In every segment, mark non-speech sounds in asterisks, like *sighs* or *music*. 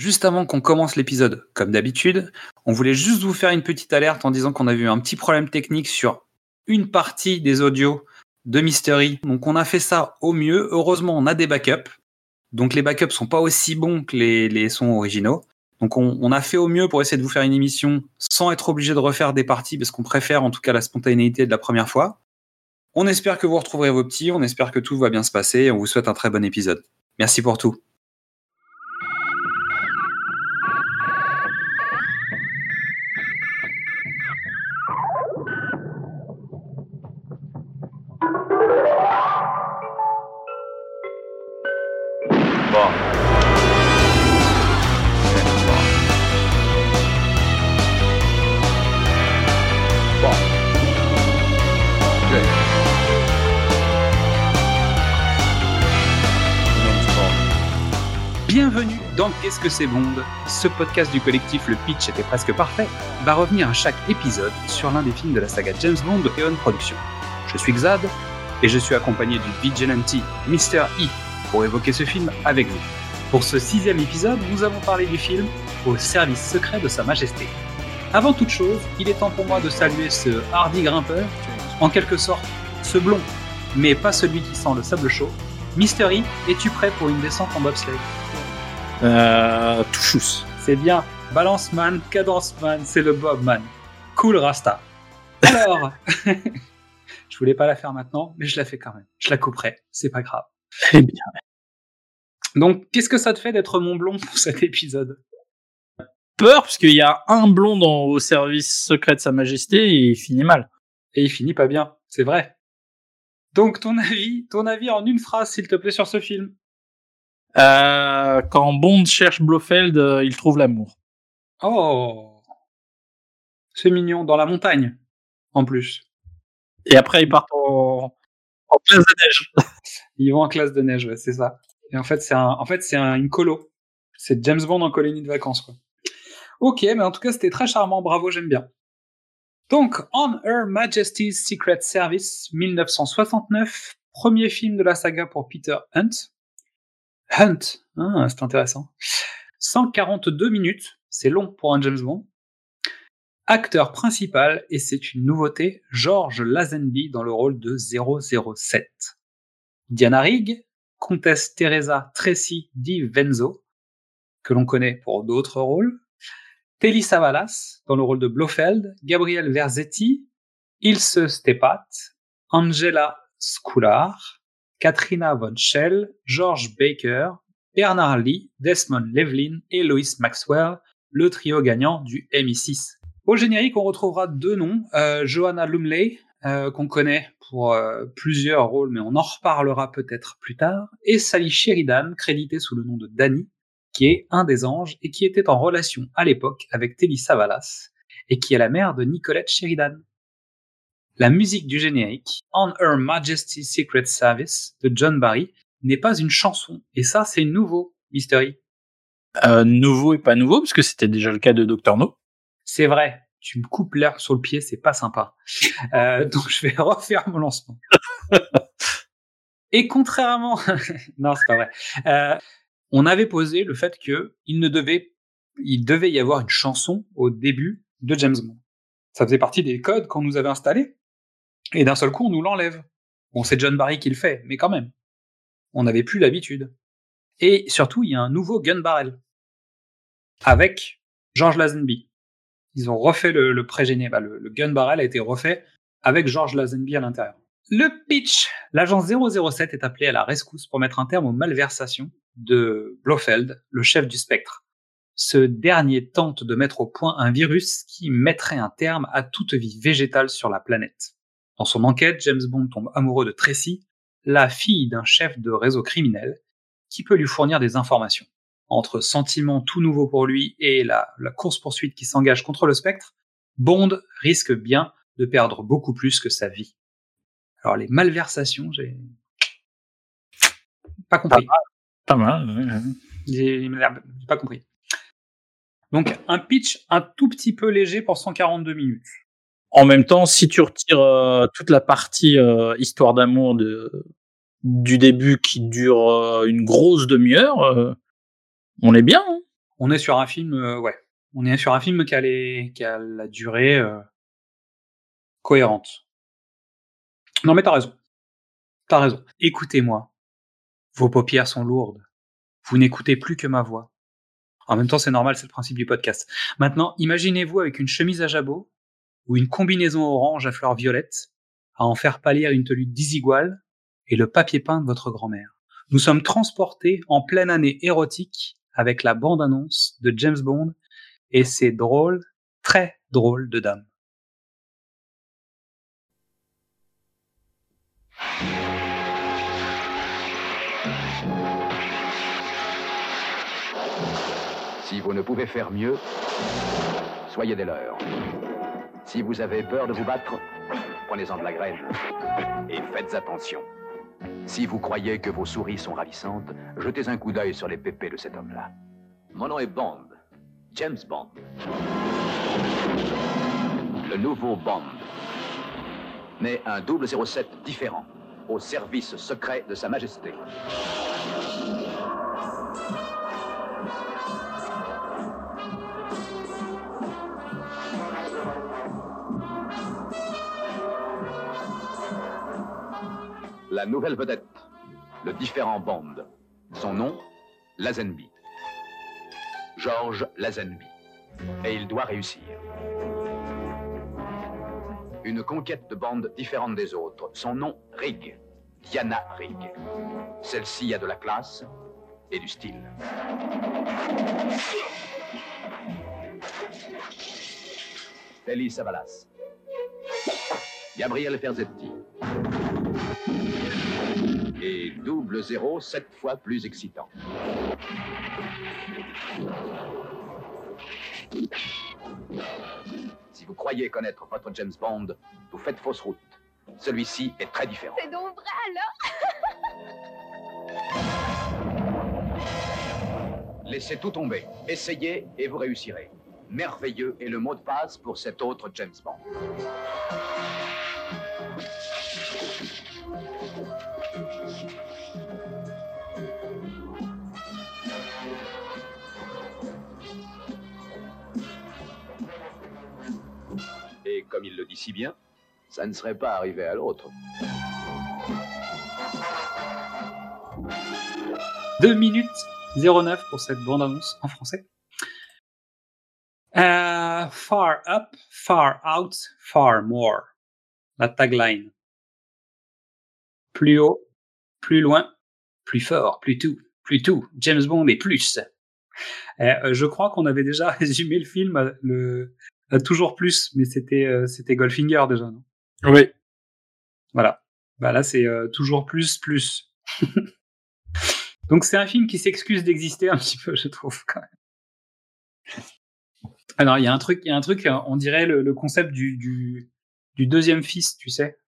juste avant qu'on commence l'épisode, comme d'habitude, on voulait juste vous faire une petite alerte en disant qu'on a eu un petit problème technique sur une partie des audios de Mystery. Donc on a fait ça au mieux. Heureusement, on a des backups. Donc les backups sont pas aussi bons que les, sons originaux. Donc on, on, a fait au mieux pour essayer de vous faire une émission sans être obligé de refaire des parties parce qu'on préfère en tout cas la spontanéité de la première fois. On espère que vous retrouverez vos petits, on espère que tout va bien se passer et on vous souhaite un très bon épisode. Merci pour tout. Qu'est-ce que c'est Bond? Ce podcast du collectif Le Pitch était presque parfait va revenir à chaque épisode sur l'un des films de la saga James Bond de Eon Productions. Je suis Xad et je suis accompagné du vigilante Mr. E pour évoquer ce film avec vous. Pour ce sixième épisode, nous avons parlé du film Au service secret de Sa Majesté. Avant toute chose, il est temps pour moi de saluer ce hardy grimpeur, en quelque sorte ce blond, mais pas celui qui sent le sable chaud. Mr. E, es-tu prêt pour une descente en bobsleigh? Euh, Touchous. C'est bien. Balance man, cadence man, c'est le Bob man. Cool Rasta. Alors, *laughs* je voulais pas la faire maintenant, mais je la fais quand même. Je la couperai, c'est pas grave. Très bien. Donc, qu'est-ce que ça te fait d'être mon blond pour cet épisode? Peur, parce qu'il y a un blond dans, au service secret de Sa Majesté et il finit mal. Et il finit pas bien, c'est vrai. Donc, ton avis, ton avis en une phrase, s'il te plaît, sur ce film euh, quand Bond cherche Blofeld, euh, il trouve l'amour. Oh, c'est mignon dans la montagne, en plus. Et après, ils partent en, en classe de neige. ils vont en classe de neige, ouais, c'est ça. Et en fait, c'est un, en fait, un, une colo. C'est James Bond en colonie de vacances, quoi. Ok, mais en tout cas, c'était très charmant. Bravo, j'aime bien. Donc, On Her Majesty's Secret Service, 1969, premier film de la saga pour Peter Hunt. Hunt, ah, c'est intéressant. 142 minutes, c'est long pour un James Bond. Acteur principal, et c'est une nouveauté, George Lazenby dans le rôle de 007. Diana Rigg, Comtesse Teresa Tracy Di Venzo, que l'on connaît pour d'autres rôles. Telly Savalas dans le rôle de Blofeld, Gabriel Verzetti, Ilse Stepat, Angela Scular, Katrina von Schell, George Baker, Bernard Lee, Desmond Levlin et Lois Maxwell, le trio gagnant du MI6. Au générique, on retrouvera deux noms, euh, Joanna Lumley, euh, qu'on connaît pour euh, plusieurs rôles, mais on en reparlera peut-être plus tard, et Sally Sheridan, crédité sous le nom de Danny, qui est un des anges et qui était en relation à l'époque avec Telly Savalas, et qui est la mère de Nicolette Sheridan. La musique du générique, On Her Majesty's Secret Service, de John Barry, n'est pas une chanson. Et ça, c'est nouveau, Mystery. Euh, nouveau et pas nouveau, parce que c'était déjà le cas de Dr. No. C'est vrai. Tu me coupes l'air sur le pied, c'est pas sympa. Euh, *laughs* donc je vais refaire mon lancement. et contrairement, *laughs* non, c'est pas vrai. Euh, on avait posé le fait que il ne devait, il devait y avoir une chanson au début de James Bond. Ça faisait partie des codes qu'on nous avait installés. Et d'un seul coup, on nous l'enlève. Bon, c'est John Barry qui le fait, mais quand même. On n'avait plus l'habitude. Et surtout, il y a un nouveau gun barrel. Avec George Lazenby. Ils ont refait le, le pré bah, le, le, gun barrel a été refait avec George Lazenby à l'intérieur. Le pitch. L'agent 007 est appelé à la rescousse pour mettre un terme aux malversations de Blofeld, le chef du spectre. Ce dernier tente de mettre au point un virus qui mettrait un terme à toute vie végétale sur la planète. Dans son enquête, James Bond tombe amoureux de Tracy, la fille d'un chef de réseau criminel, qui peut lui fournir des informations. Entre sentiments tout nouveaux pour lui et la, course-poursuite qui s'engage contre le spectre, Bond risque bien de perdre beaucoup plus que sa vie. Alors les malversations, j'ai pas compris. Pas mal. J'ai pas compris. Donc un pitch un tout petit peu léger pour 142 minutes. En même temps, si tu retires euh, toute la partie euh, histoire d'amour du début qui dure euh, une grosse demi-heure, on est bien. Hein on est sur un film, ouais, on est sur un film qui a, les, qui a la durée cohérente. Non mais t'as raison, t'as raison. Écoutez-moi, vos paupières sont lourdes. Vous n'écoutez plus que ma voix. En même temps, c'est normal, c'est le principe du podcast. Maintenant, imaginez-vous avec une chemise à jabot ou une combinaison orange à fleurs violettes, à en faire pâlir une tenue disiguale et le papier peint de votre grand-mère. Nous sommes transportés en pleine année érotique avec la bande-annonce de James Bond et ses drôles, très drôles de dames. Si vous ne pouvez faire mieux, soyez des leurs. Si vous avez peur de vous battre, prenez-en de la graine. Et faites attention. Si vous croyez que vos souris sont ravissantes, jetez un coup d'œil sur les pépés de cet homme-là. Mon nom est Bond. James Bond. Le nouveau Bond. Mais un 007 différent, au service secret de Sa Majesté. La nouvelle vedette, le différent Bond. Son nom, Lazenby. George Lazenby. Et il doit réussir. Une conquête de Bond différente des autres. Son nom, Rig. Diana Rig. Celle-ci a de la classe et du style. Telly Savalas. Gabriel Ferzetti. Et double zéro, sept fois plus excitant. Si vous croyez connaître votre James Bond, vous faites fausse route. Celui-ci est très différent. C'est donc vrai alors? *laughs* Laissez tout tomber, essayez et vous réussirez. Merveilleux est le mot de passe pour cet autre James Bond. Comme il le dit si bien, ça ne serait pas arrivé à l'autre. 2 minutes 09 pour cette bande-annonce en français. Euh, far up, far out, far more. La tagline. Plus haut, plus loin, plus fort, plus tout, plus tout. James Bond et plus. Euh, je crois qu'on avait déjà *laughs* résumé le film à toujours plus, mais c'était euh, c'était Goldfinger déjà, non? Oui. Voilà. Bah là, c'est euh, toujours plus, plus. *laughs* Donc c'est un film qui s'excuse d'exister un petit peu, je trouve quand même. Alors il y a un truc, il y a un truc, on dirait le, le concept du, du, du deuxième fils, tu sais?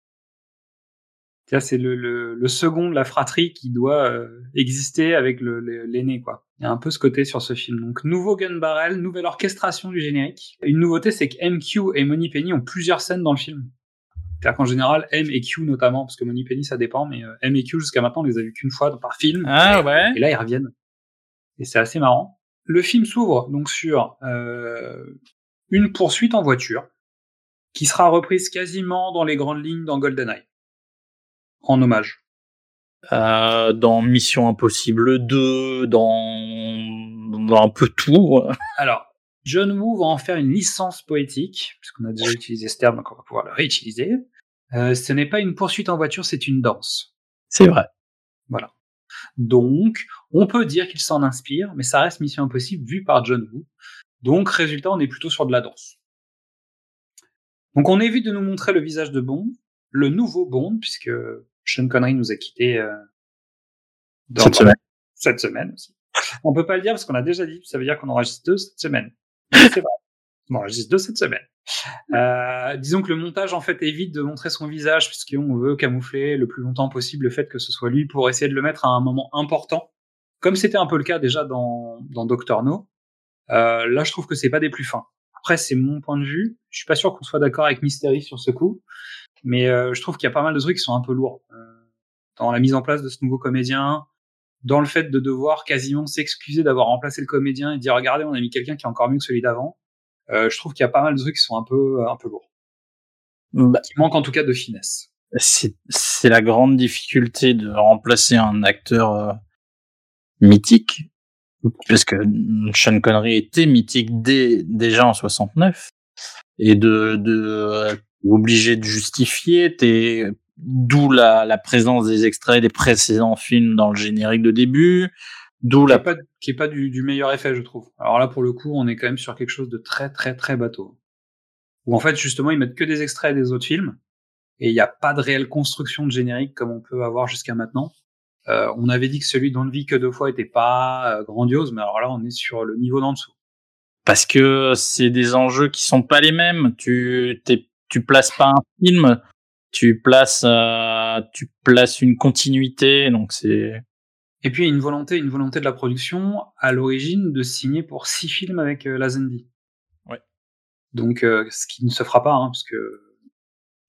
C'est le, le, le, second de la fratrie qui doit euh, exister avec l'aîné, le, quoi. Il y a un peu ce côté sur ce film. Donc nouveau gun barrel, nouvelle orchestration du générique. Une nouveauté, c'est que MQ et Money Penny ont plusieurs scènes dans le film. C'est-à-dire qu'en général, M et Q notamment, parce que Money Penny ça dépend, mais euh, M et Q jusqu'à maintenant on les a vus qu'une fois par film. Ah ouais. Et là ils reviennent. Et c'est assez marrant. Le film s'ouvre donc sur euh, une poursuite en voiture qui sera reprise quasiment dans les grandes lignes dans GoldenEye en hommage. Euh, dans Mission Impossible 2, dans, dans un peu tout. Alors, John Woo va en faire une licence poétique, puisqu'on a déjà utilisé ce terme, donc on va pouvoir le réutiliser. Euh, ce n'est pas une poursuite en voiture, c'est une danse. C'est vrai. Voilà. Donc, on peut dire qu'il s'en inspire, mais ça reste Mission Impossible vu par John Woo. Donc, résultat, on est plutôt sur de la danse. Donc, on évite de nous montrer le visage de Bond, le nouveau Bond, puisque Sean Connery nous a quittés euh, dans cette semaine. Cette semaine aussi. On peut pas le dire parce qu'on a déjà dit, ça veut dire qu'on enregistre deux cette semaine. C'est vrai. On enregistre deux cette semaine. Euh, disons que le montage en fait évite de montrer son visage puisqu'on veut camoufler le plus longtemps possible le fait que ce soit lui pour essayer de le mettre à un moment important, comme c'était un peu le cas déjà dans, dans Doctor No. Euh, là, je trouve que c'est pas des plus fins. Après, c'est mon point de vue. Je suis pas sûr qu'on soit d'accord avec Mystery sur ce coup, mais euh, je trouve qu'il y a pas mal de trucs qui sont un peu lourds euh, dans la mise en place de ce nouveau comédien. dans le fait de devoir quasiment s'excuser d'avoir remplacé le comédien et dire regardez on a mis quelqu'un qui est encore mieux que celui d'avant. Euh, je trouve qu'il y a pas mal de trucs qui sont un peu un peu lourds. Bah, Qui manquent en tout cas de finesse. c'est c'est la grande difficulté de remplacer un acteur euh, mythique parce que Sean Connery était mythique dès déjà en 69 et de de euh, obligé de justifier t'es d'où la, la présence des extraits des précédents films dans le générique de début d'où la pas, qui est pas du, du meilleur effet, je trouve. Alors là, pour le coup, on est quand même sur quelque chose de très, très, très bateau. Où en fait, justement, ils mettent que des extraits des autres films et il n'y a pas de réelle construction de générique comme on peut avoir jusqu'à maintenant. Euh, on avait dit que celui dont ne vit que deux fois était pas euh, grandiose, mais alors là, on est sur le niveau d'en dessous. parce que c'est des enjeux qui sont pas les mêmes. Tu t'es, tu places pas un film, tu places euh, tu places une continuité, donc c'est Et puis, il y a une volonté, une volonté de la production à l'origine de signer pour six films avec euh, Lazenby. Ouais. Donc, euh, ce qui ne se fera pas, hein, parce que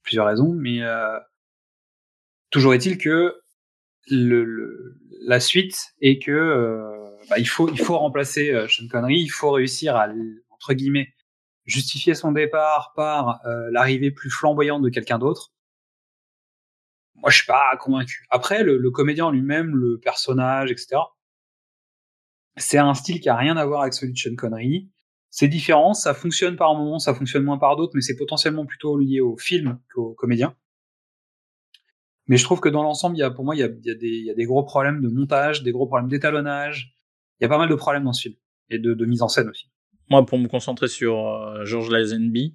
plusieurs raisons, mais euh, toujours est-il que le, le- la suite est que bah, il faut il faut remplacer Sean Connery, il faut réussir à entre guillemets justifier son départ par euh, l'arrivée plus flamboyante de quelqu'un d'autre. Moi, je suis pas convaincu. Après, le, le comédien lui-même, le personnage, etc. C'est un style qui a rien à voir avec celui de Sean Connery. C'est différent, ça fonctionne par moments, ça fonctionne moins par d'autres, mais c'est potentiellement plutôt lié au film qu'au comédien. Mais je trouve que dans l'ensemble, pour moi, il y a, y, a y a des gros problèmes de montage, des gros problèmes d'étalonnage. Il y a pas mal de problèmes dans ce film. Et de, de mise en scène aussi. Moi pour me concentrer sur euh, George Lazenby,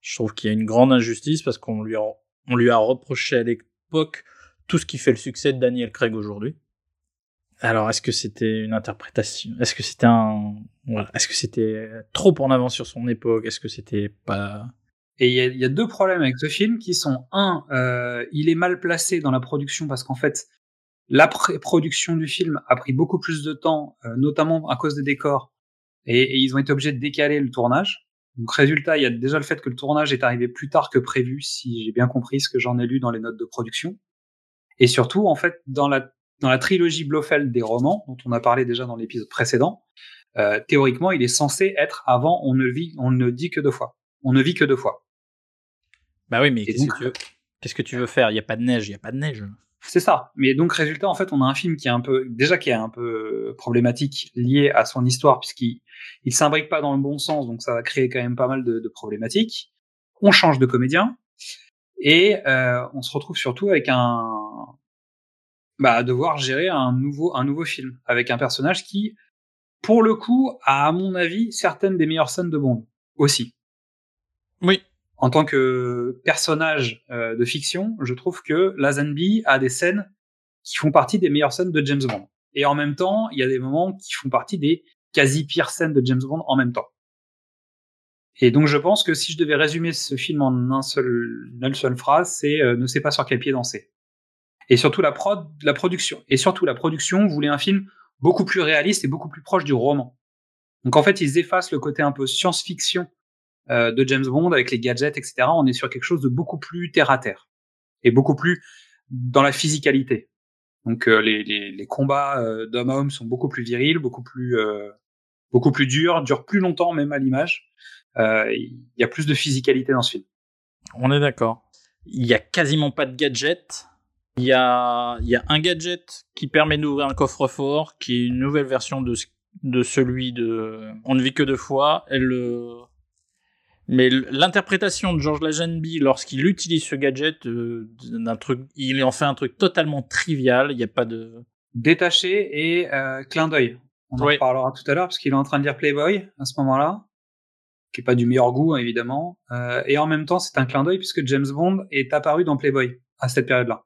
je trouve qu'il y a une grande injustice parce qu'on lui a, reproché à l'époque tout ce qui fait le succès de Daniel Craig aujourd'hui. Alors, est-ce que c'était une interprétation Est-ce que c'était trop en avance sur son époque Est-ce que c'était pas Et il y a, deux problèmes avec ce film qui sont un, euh, il est mal placé dans la production parce qu'en fait, la pré-production du film a pris beaucoup plus de temps, euh, notamment à cause des décors, et, et ils ont été obligés de décaler le tournage. Donc résultat, il y a déjà le fait que le tournage est arrivé plus tard que prévu, si j'ai bien compris ce que j'en ai lu dans les notes de production. Et surtout, en fait, dans la dans la trilogie Blofeld des romans, dont on a parlé déjà dans l'épisode précédent, euh, théoriquement, il est censé être avant on ne vit, on ne dit que deux fois. On ne vit que deux fois. Bah oui, mais qu'est-ce que tu veux Qu'est-ce que tu veux faire? Il y a pas de neige, il y a pas de neige. C'est ça. Mais donc résultat, en fait, on a un film qui est un peu déjà qui est un peu problématique lié à son histoire puisqu'il il s'imbrique pas dans le bon sens, donc ça va créer quand même pas mal de, de problématiques. On change de comédien et euh, on se retrouve surtout avec un bah devoir gérer un nouveau un nouveau film avec un personnage qui, pour le coup, a à mon avis certaines des meilleures scènes de Bond aussi. Oui. En tant que personnage euh, de fiction, je trouve que Lazenby a des scènes qui font partie des meilleures scènes de James Bond. Et en même temps, il y a des moments qui font partie des quasi pires scènes de James Bond en même temps. Et donc je pense que si je devais résumer ce film en un seul, une seule phrase, c'est euh, ne sait pas sur quel pied danser. Et surtout la prod, la production. Et surtout la production voulait un film beaucoup plus réaliste et beaucoup plus proche du roman. Donc en fait, ils effacent le côté un peu science-fiction euh, de James Bond avec les gadgets, etc. On est sur quelque chose de beaucoup plus terre à terre et beaucoup plus dans la physicalité. Donc euh, les, les, les combats euh, d'homme à homme sont beaucoup plus virils, beaucoup plus euh, beaucoup plus durs, durent plus longtemps même à l'image. Euh, Il y a plus de physicalité dans ce film. On est d'accord. Il y a quasiment pas de gadget. Il y a, il y a un gadget qui permet d'ouvrir un coffre-fort, qui est une nouvelle version de, de celui de On ne vit que deux fois. Le... Mais l'interprétation de George Lazenby lorsqu'il utilise ce gadget, euh, d'un truc, il en fait un truc totalement trivial. Il n'y a pas de. Détaché et euh, clin d'œil. On en Oui. reparlera tout à l'heure parce qu'il est en train de lire Playboy à ce moment-là, qui est pas du meilleur goût hein, évidemment. Euh, et en même temps, c'est un clin d'œil puisque James Bond est apparu dans Playboy à cette période-là,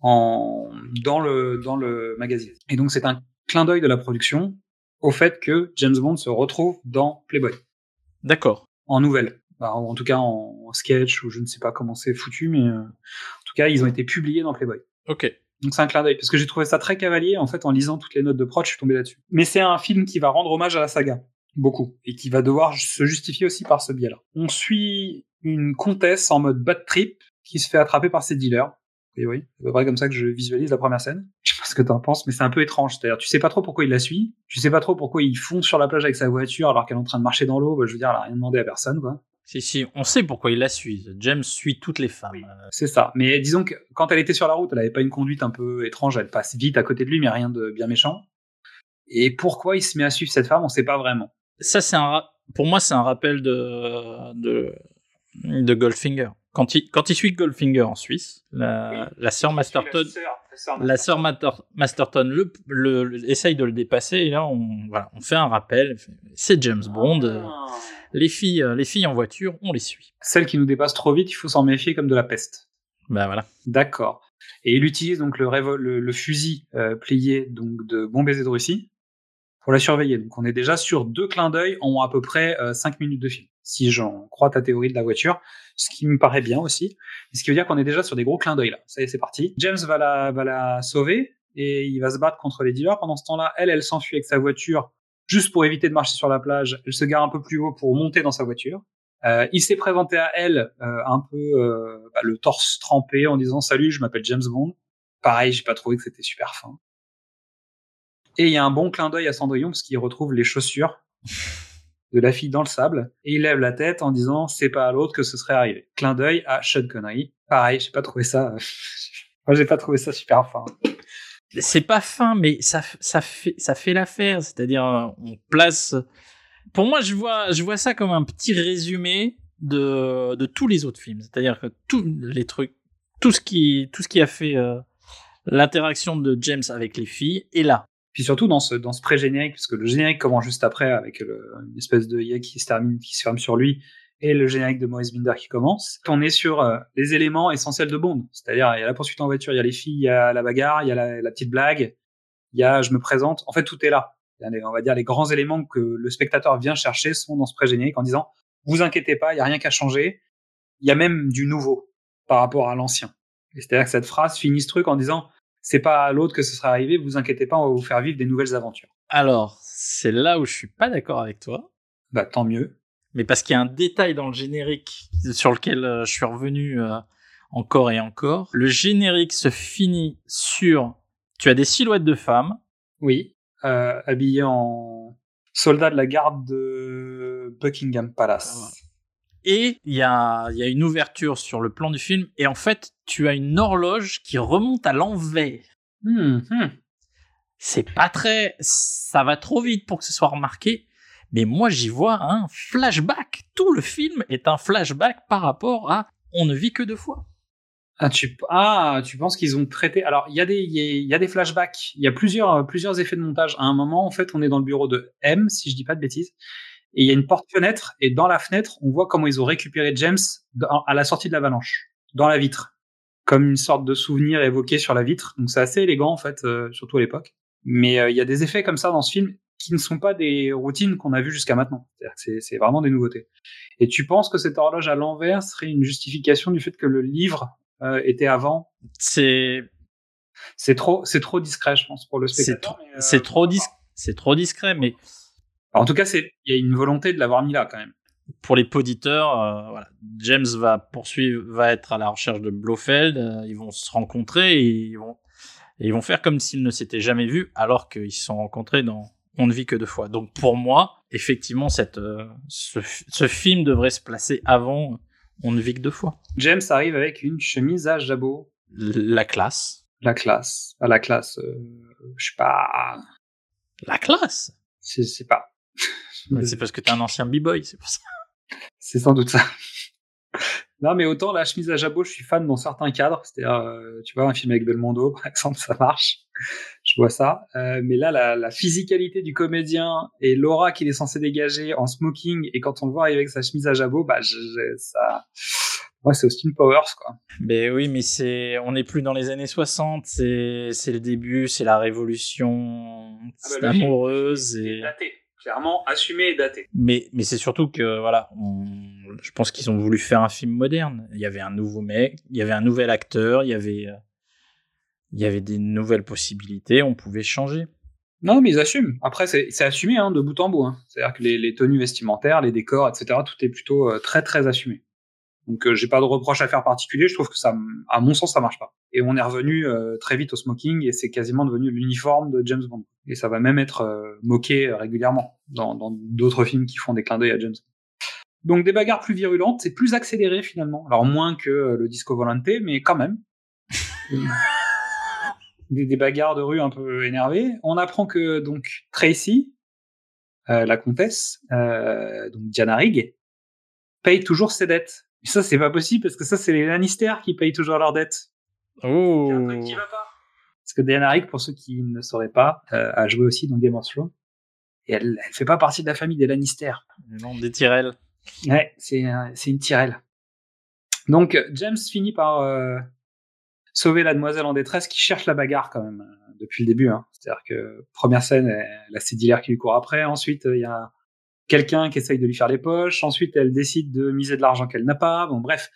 en dans le dans le magazine. Et donc c'est un clin d'œil de la production au fait que James Bond se retrouve dans Playboy D'accord. En nouvelle. Bah, en en tout cas en, en sketch ou je ne sais pas comment c'est foutu, mais euh, en tout cas ils ont été publiés dans Playboy. Ok. Donc c'est un clin d'œil parce que j'ai trouvé ça très cavalier en fait en lisant toutes les notes de prod, je suis tombé là-dessus. Mais c'est un film qui va rendre hommage à la saga beaucoup et qui va devoir se justifier aussi par ce biais-là. On suit une comtesse en mode bad trip qui se fait attraper par ses dealers Et oui, c'est à peu près comme ça que je visualise la première scène. *laughs* Je sais pas ce que t'en penses, mais c'est un peu étrange. C'est-à-dire, tu sais pas trop pourquoi il la suit, tu sais pas trop pourquoi il fonce sur la plage avec sa voiture alors qu'elle est en train de marcher dans l'eau. Bah, je veux dire, elle a rien demandé à personne, quoi. Si, si, on sait pourquoi il la suit. James suit toutes les femmes. C'est ça. Mais disons que quand elle était sur la route, elle avait pas une conduite un peu étrange. Elle passe vite à côté de lui, mais rien de bien méchant. Et pourquoi il se met à suivre cette femme, on sait pas vraiment. Ça, c'est un, pour moi, c'est un rappel de, de, de Goldfinger. Quand il, quand il suit Goldfinger en Suisse, la, la sœur Masterton, la sœur Masterton le, le- le- essaye de le dépasser et là, on, voilà, on fait un rappel. C'est James Bond. euh, Les filles, euh, les filles en voiture, on les suit. Celle qui nous dépasse trop vite, il faut s'en méfier comme de la peste. Ben voilà. D'accord. Et il utilise donc le, le, le fusil euh, plié donc de Bon baiser de Russie pour la surveiller. Donc on est déjà sur deux clins d'œil en à peu près 5 minutes de film, si j'en crois ta théorie de la voiture, ce qui me paraît bien aussi. Ce qui veut dire qu'on est déjà sur des gros clins d'œil là. Ça y est, c'est parti. James va la, va la sauver et il va se battre contre les dealers. Pendant ce temps-là, elle, elle s'enfuit avec sa voiture juste pour éviter de marcher sur la plage. Elle se gare un peu plus haut pour monter dans sa voiture. Euh, il s'est présenté à elle euh, un peu euh, bah, le torse trempé en disant salut, je m'appelle James Bond. Pareil, j'ai pas trouvé que c'était super fin. Et il y a un bon clin d'œil à Cendrillon parce qu'il retrouve les chaussures de la fille dans le sable et il lève la tête en disant c'est pas à l'autre que ce serait arrivé. Clin d'œil à Sean Connery. Pareil, j'ai pas trouvé ça. *laughs* Moi, j'ai pas trouvé ça super fin. C'est pas fin, mais ça, ça fait, ça fait l'affaire. C'est-à-dire, euh, on place. Pour moi, je vois, je vois ça comme un petit résumé de, de tous les autres films. C'est-à-dire que tous les trucs, tout ce qui, tout ce qui a fait euh, l'interaction de James avec les filles est là. Surtout dans ce dans ce pré-générique, parce que le générique commence juste après avec une espèce de yé qui se termine, qui se ferme sur lui, et le générique de Maurice Binder qui commence. On est sur euh, les éléments essentiels de Bond, c'est-à-dire il y a la poursuite en voiture, il y a les filles, il y a la bagarre, il y a la, petite blague, il y a je me présente. En fait, tout est là. Les- on va dire les grands éléments que le spectateur vient chercher sont dans ce pré-générique en disant vous inquiétez pas, il y a rien qu'à changer. Il y a même du nouveau par rapport à l'ancien. C'est-à-dire que cette phrase finit ce truc en disant c'est pas à l'autre que ce sera arrivé, vous inquiétez pas, on va vous faire vivre des nouvelles aventures. Alors, c'est là où je suis pas d'accord avec toi. Bah tant mieux. mais parce qu'il y a un détail dans le générique sur lequel euh, je suis revenu euh, encore et encore. Le générique se finit sur tu as des silhouettes de femmes, Oui, euh, habillé en soldat de la garde de Buckingham Palace. Et il y a, il y a une ouverture sur le plan du film, et en fait, tu as une horloge qui remonte à l'envers. Hmm, hmm. C'est pas très. Ça va trop vite pour que ce soit remarqué, mais moi j'y vois un flashback. Tout le film est un flashback par rapport à On ne vit que deux fois. Ah, tu, ah, tu penses qu'ils ont traité. Alors, il y, a y, a- il y a des flashbacks, il y a plusieurs, plusieurs effets de montage. À un moment, en fait, on est dans le bureau de M, si je dis pas de bêtises, et il y a une porte-fenêtre, et dans la fenêtre, on voit comment ils ont récupéré James dans- à la sortie de l'avalanche, dans la vitre, comme une sorte de souvenir évoqué sur la vitre. Donc, c'est assez élégant, en fait, euh, surtout à l'époque. Mais euh, il y a des effets comme ça dans ce film qui ne sont pas des routines qu'on a vues jusqu'à maintenant. C'est- vraiment des nouveautés. Et tu penses que cette horloge à l'envers serait une justification du fait que le livre euh, était avant? C'est C'est trop, c'est trop discret, je pense, pour le c'est spectateur. trop, mais, euh, c'est trop, dis- c'est trop discret, mais En tout cas, c'est, il y a une volonté de l'avoir mis là, quand même. pour les poditeurs, euh, voilà. James va poursuivre, va être à la recherche de Blofeld. euh, ils vont se rencontrer et ils vont, et ils vont faire comme s'ils ne s'étaient jamais vus, alors qu'ils se sont rencontrés dans On ne vit que deux fois. Donc pour moi, effectivement, cette, euh, ce, ce film devrait se placer avant On ne vit que deux fois. James arrive avec une chemise à jabot. La classe. La classe. À la classe, euh, je sais pas. La classe? Je sais pas. Mais C'est parce que t'es un ancien b-boy, c'est pour ça. C'est sans doute ça. *laughs* Non, mais autant la chemise à jabot, je suis fan dans certains cadres. C'est-à-dire, euh, tu vois, un film avec Belmondo, *laughs* par exemple, ça marche. Je vois ça. Euh, mais là, la, la physicalité du comédien et l'aura qu'il est censé dégager en smoking, et quand on le voit arriver avec sa chemise à jabot, bah, je, je- ça, ouais, c'est Austin Powers, quoi. Mais oui, mais c'est, on n'est plus dans les années 60, c'est, c'est le début, c'est la révolution bah, le film, amoureuse et... daté. Clairement, assumé et daté. Mais, mais c'est surtout que, voilà, on- je pense qu'ils ont voulu faire un film moderne. Il y avait un nouveau mec, il y avait un nouvel acteur, il y avait, euh, il y avait des nouvelles possibilités, on pouvait changer. Non, mais ils assument. Après, c'est c'est assumé hein, de bout en bout. hein. C'est-à-dire que les, les tenues vestimentaires, les décors, etc., tout est plutôt euh, très, très assumé. Donc euh, j'ai pas de reproche à faire particulier. Je trouve que ça, à mon sens, ça marche pas. Et on est revenu euh, très vite au smoking et c'est quasiment devenu l'uniforme de James Bond. Et ça va même être euh, moqué régulièrement dans dans d'autres films qui font des clins d'œil à James. Donc des bagarres plus virulentes, c'est plus accéléré finalement. Alors moins que le Disco Volante, mais quand même. *laughs* des, des, bagarres de rue un peu énervées. On apprend que donc Tracy, la comtesse, donc Diana Rigg, paye toujours ses dettes mais ça, c'est pas possible parce que ça, c'est les Lannister qui payent toujours leurs dettes. Oh. qui va pas. Parce que Diana Rigg, pour ceux qui ne sauraient pas, euh, a joué aussi dans Game of Thrones. Et elle, elle fait pas partie de la famille des Lannister. Non, des Tyrell. Ouais, c'est euh, c'est une Tyrell. Donc James finit par euh, sauver la demoiselle en détresse qui cherche la bagarre quand même euh, depuis le début. Hein. C'est-à-dire que première scène, elle a Cédilaire qui lui court après. Ensuite, il y a quelqu'un qui essaye de lui faire les poches. Ensuite, elle décide de miser de l'argent qu'elle n'a pas. Bon, bref,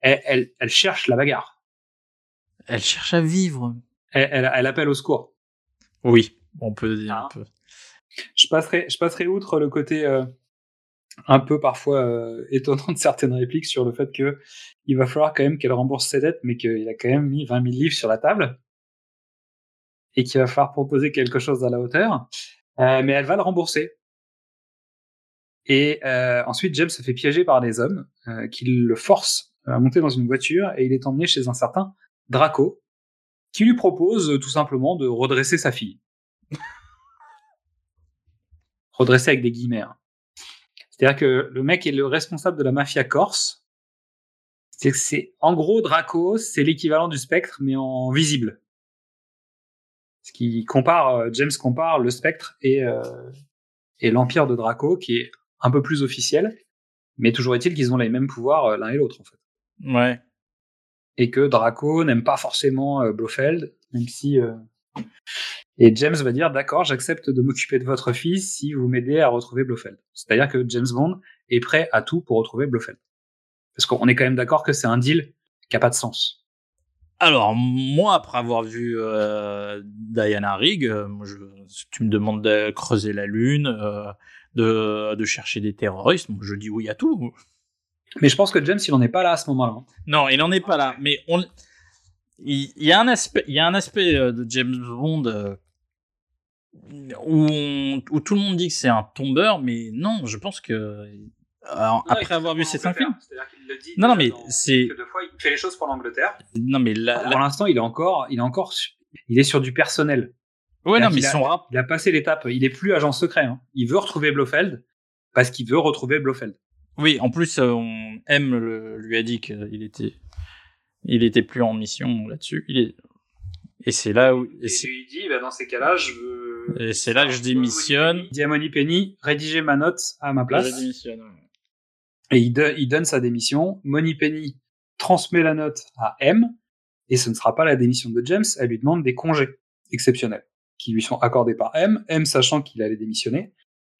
elle, elle, cherche la bagarre. Elle cherche à vivre. Elle, elle, appelle au secours. Oui, on peut dire un Hein peu. Je passerai, je passerai outre le côté euh, un peu parfois euh, étonnant de certaines répliques sur le fait que il va falloir quand même qu'elle rembourse ses dettes, mais qu'il a quand même mis 20 000 livres sur la table et qu'il va falloir proposer quelque chose à la hauteur. Euh, mais elle va le rembourser. Et euh, ensuite, James se fait piéger par des hommes euh, qui le forcent à monter dans une voiture et il est emmené chez un certain Draco qui lui propose euh, tout simplement de redresser sa fille. *laughs* redresser avec des guillemets. hein. C'est-à-dire que le mec est le responsable de la mafia corse. C'est c'est en gros Draco, c'est l'équivalent du spectre mais en visible. Ce qui compare, euh, James compare le spectre et euh, et l'empire de Draco qui est un peu plus officiel, mais toujours est-il qu'ils ont les mêmes pouvoirs euh, l'un et l'autre en fait. Ouais. Et que Draco n'aime pas forcément euh, Blofeld, même si euh, et James va dire d'accord, j'accepte de m'occuper de votre fils si vous m'aidez à retrouver Blofeld. C'est-à-dire que James Bond est prêt à tout pour retrouver Blofeld. Parce qu'on est quand même d'accord que c'est un deal qui a pas de sens. Alors, moi, après avoir vu euh, Diana Rigg, euh, je, si tu me demandes de creuser la Lune, euh, de, de chercher des terroristes, je dis oui à tout. Mais je pense que James, il en est pas là à ce moment-là. hein. Non, il n'en est pas là. Mais on, il il y a un aspect, il y a un aspect euh, de James Bond euh, où, on- où tout le monde dit que c'est un tombeur, mais non, je pense que alors, après avoir vu ces cinq films, Non, non, mais c'est- deux fois, il fait les choses pour l'Angleterre. non mais Pour l'instant, il est encore, il est encore, il est sur du personnel. Ouais non mais il a- son rap, Il a passé l'étape. Il est plus agent secret. hein. Il veut retrouver Blofeld parce qu'il veut retrouver Blofeld. oui, en plus euh, on M le- lui a dit qu'il était, il était plus en mission là-dessus. Il est et c'est là où et c'est il dit, bah, dans ces cas-là, je veux. et c'est là que je démissionne. Il dit à Moni Penny, rédigez ma note à ma place. Je démissionne. ouais. Et il, il donne sa démission. Moni Penny transmet la note à M. Et ce ne sera pas la démission de James. Elle lui demande des congés exceptionnels qui lui sont accordés par M. M sachant qu'il allait démissionner.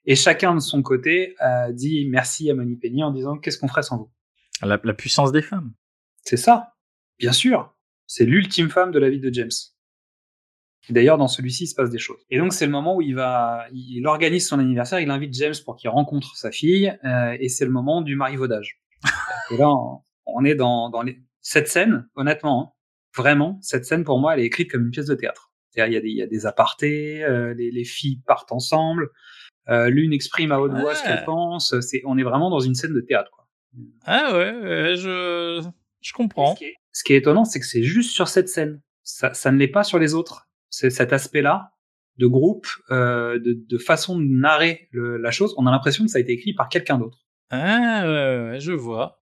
Et chacun de son côté a dit merci à Moni Penny en disant qu'est-ce qu'on ferait sans vous? La, la puissance des femmes. C'est ça, bien sûr. C'est l'ultime femme de la vie de James. Et D'ailleurs, dans celui-ci, il se passe des choses. Et donc, c'est le moment où il va, il organise son anniversaire, il invite James pour qu'il rencontre sa fille, euh, et c'est le moment du marivaudage. *laughs* et là, on, on est dans, dans les... cette scène, honnêtement, hein, vraiment, cette scène pour moi, elle est écrite comme une pièce de théâtre. C'est-à-dire, il y a des, il y a des apartés, euh, les, les filles partent ensemble, euh, l'une exprime à haute voix ce qu'elle pense. C'est, on est vraiment dans une scène de théâtre. Quoi. Ah ouais, ouais, je je comprends. Ce qui, est, ce qui est étonnant, c'est que c'est juste sur cette scène. Ça, ça ne l'est pas sur les autres. C'est cet aspect-là de groupe, euh, de, de façon de narrer le- la chose. On a l'impression que ça a été écrit par quelqu'un d'autre. Ah ouais, ouais, je vois.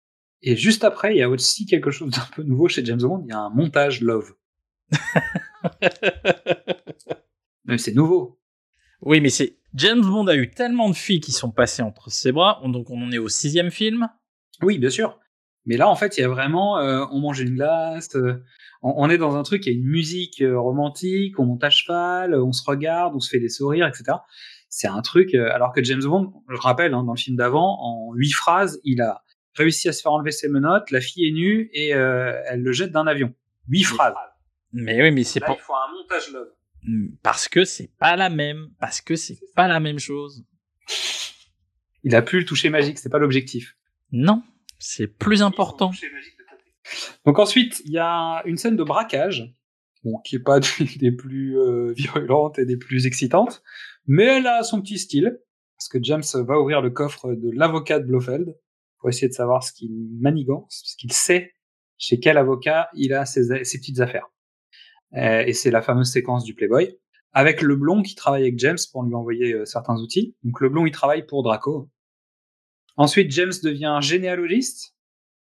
Et juste après, il y a aussi quelque chose d'un peu nouveau chez James Bond. Il y a un montage love. *laughs* *laughs* Mais c'est nouveau. Oui, mais c'est James Bond a eu tellement de filles qui sont passées entre ses bras, donc on en est au sixième film. Oui, bien sûr. Mais là, en fait, il y a vraiment, euh, on mange une glace, euh, on, on est dans un truc, il y a une musique euh, romantique, on monte à cheval, on se regarde, on se fait des sourires, etc. C'est un truc, alors que James Bond, je rappelle, hein, dans le film d'avant, en huit phrases, il a réussi à se faire enlever ses menottes, la fille est nue et elle le jette d'un avion. Huit phrases. Mais oui, mais c'est pas il faut un montage love. parce que c'est pas la même, parce que c'est pas la même chose. Il a plus le toucher magique, c'est pas l'objectif. Non, C'est plus important. Donc ensuite, il y a une scène de braquage, bon, qui est pas *laughs* des plus euh, virulentes et des plus excitantes, mais elle a son petit style, parce que James va ouvrir le coffre de l'avocat de Blofeld pour essayer de savoir ce qu'il manigance, ce qu'il sait chez quel avocat il a ses, ses petites affaires. Euh, et c'est la fameuse séquence du Playboy, avec le blond qui travaille avec James pour lui envoyer euh, certains outils. Donc le blond, il travaille pour Draco. Ensuite, James devient généalogiste,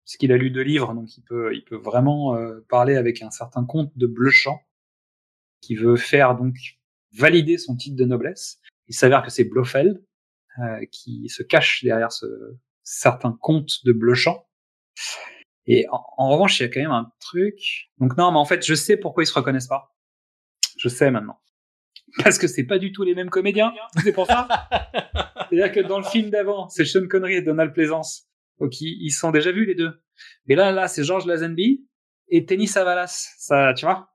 puisqu'il a lu deux livres, donc il peut, il peut vraiment euh, parler avec un certain comte de Blechamp, qui veut faire donc valider son titre de noblesse. Il s'avère que c'est Blofeld euh, qui se cache derrière ce certain comte de Blechamp. Et en, en, revanche, il y a quand même un truc. Donc non, mais en fait, je sais pourquoi ils se reconnaissent pas. Je sais maintenant. Parce que c'est pas du tout les mêmes comédiens. C'est pour ça. *laughs* C'est-à-dire que dans le film d'avant, c'est Sean Connery et Donald Pleasance. Donc ils, sont déjà vus les deux. Mais là, là, c'est George Lazenby et Tenny Savalas. Ça, tu vois.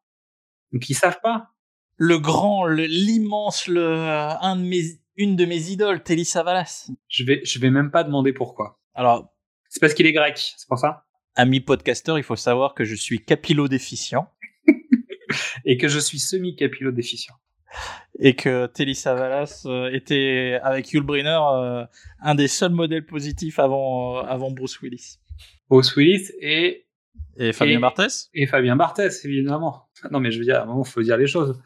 Donc ils savent pas. Le grand, l'immense, le, un de mes, une de mes idoles, Telly Savalas. Je vais, je vais même pas demander pourquoi. Alors, c'est parce qu'il est grec, c'est pour ça. Ami podcaster, il faut savoir que je suis capillodéficient. *laughs* et que je suis semi-capillodéficient. Et que Telly Savalas euh, était, avec Yul Brynner, euh, un des seuls modèles positifs avant, euh, avant Bruce Willis. Bruce Willis et... Et Fabien et, Barthès Et Fabien Barthès, évidemment. Non, mais je veux dire, à un moment, il faut dire les choses.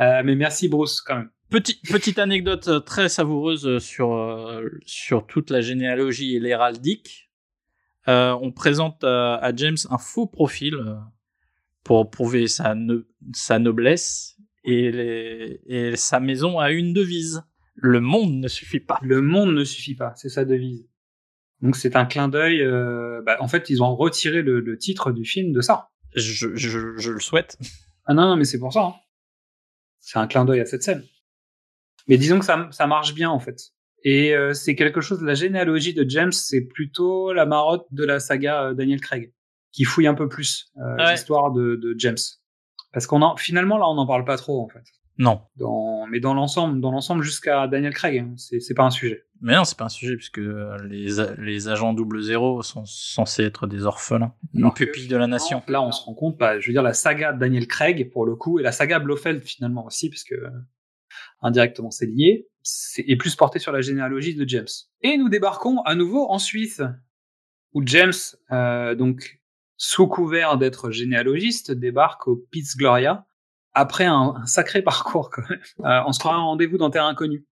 Euh, mais merci Bruce, quand même. Petit, petite anecdote très savoureuse sur, sur toute la généalogie et l'héraldique. Euh, on présente à, à, James un faux profil pour prouver sa, no sa noblesse et, les, et sa maison a une devise. Le monde ne suffit pas. Le monde ne suffit pas, c'est sa devise. Donc c'est un clin d'œil. Euh, bah, en fait, ils ont retiré le, le, titre du film de ça. Je, je, je le souhaite. Ah non, non mais c'est pour ça. Hein. C'est un clin d'œil à cette scène. Mais disons que ça, ça marche bien en fait. Et euh, c'est quelque chose, la généalogie de James, c'est plutôt la marotte de la saga euh, Daniel Craig, qui fouille un peu plus euh, ouais. l'histoire de, de, James. Parce qu'on en, finalement là, on n'en parle pas trop en fait. Non. Dans, mais dans l'ensemble, dans l'ensemble jusqu'à Daniel Craig, hein, c'est pas un sujet. Mais non, c'est pas un sujet puisque les, les agents double zéro sont censés être des orphelins, une pupille de la nation. Là, on se rend compte, bah, je veux dire, la saga Daniel Craig pour le coup et la saga Blofeld finalement aussi, puisque indirectement c'est lié, est plus porté sur la généalogie de James. Et nous débarquons à nouveau en Suisse, où James, euh, donc sous couvert d'être généalogiste, débarque au Piz Gloria après un, un, sacré *laughs* parcours quand même. Euh, on se croirait en rendez-vous dans Terre Inconnue.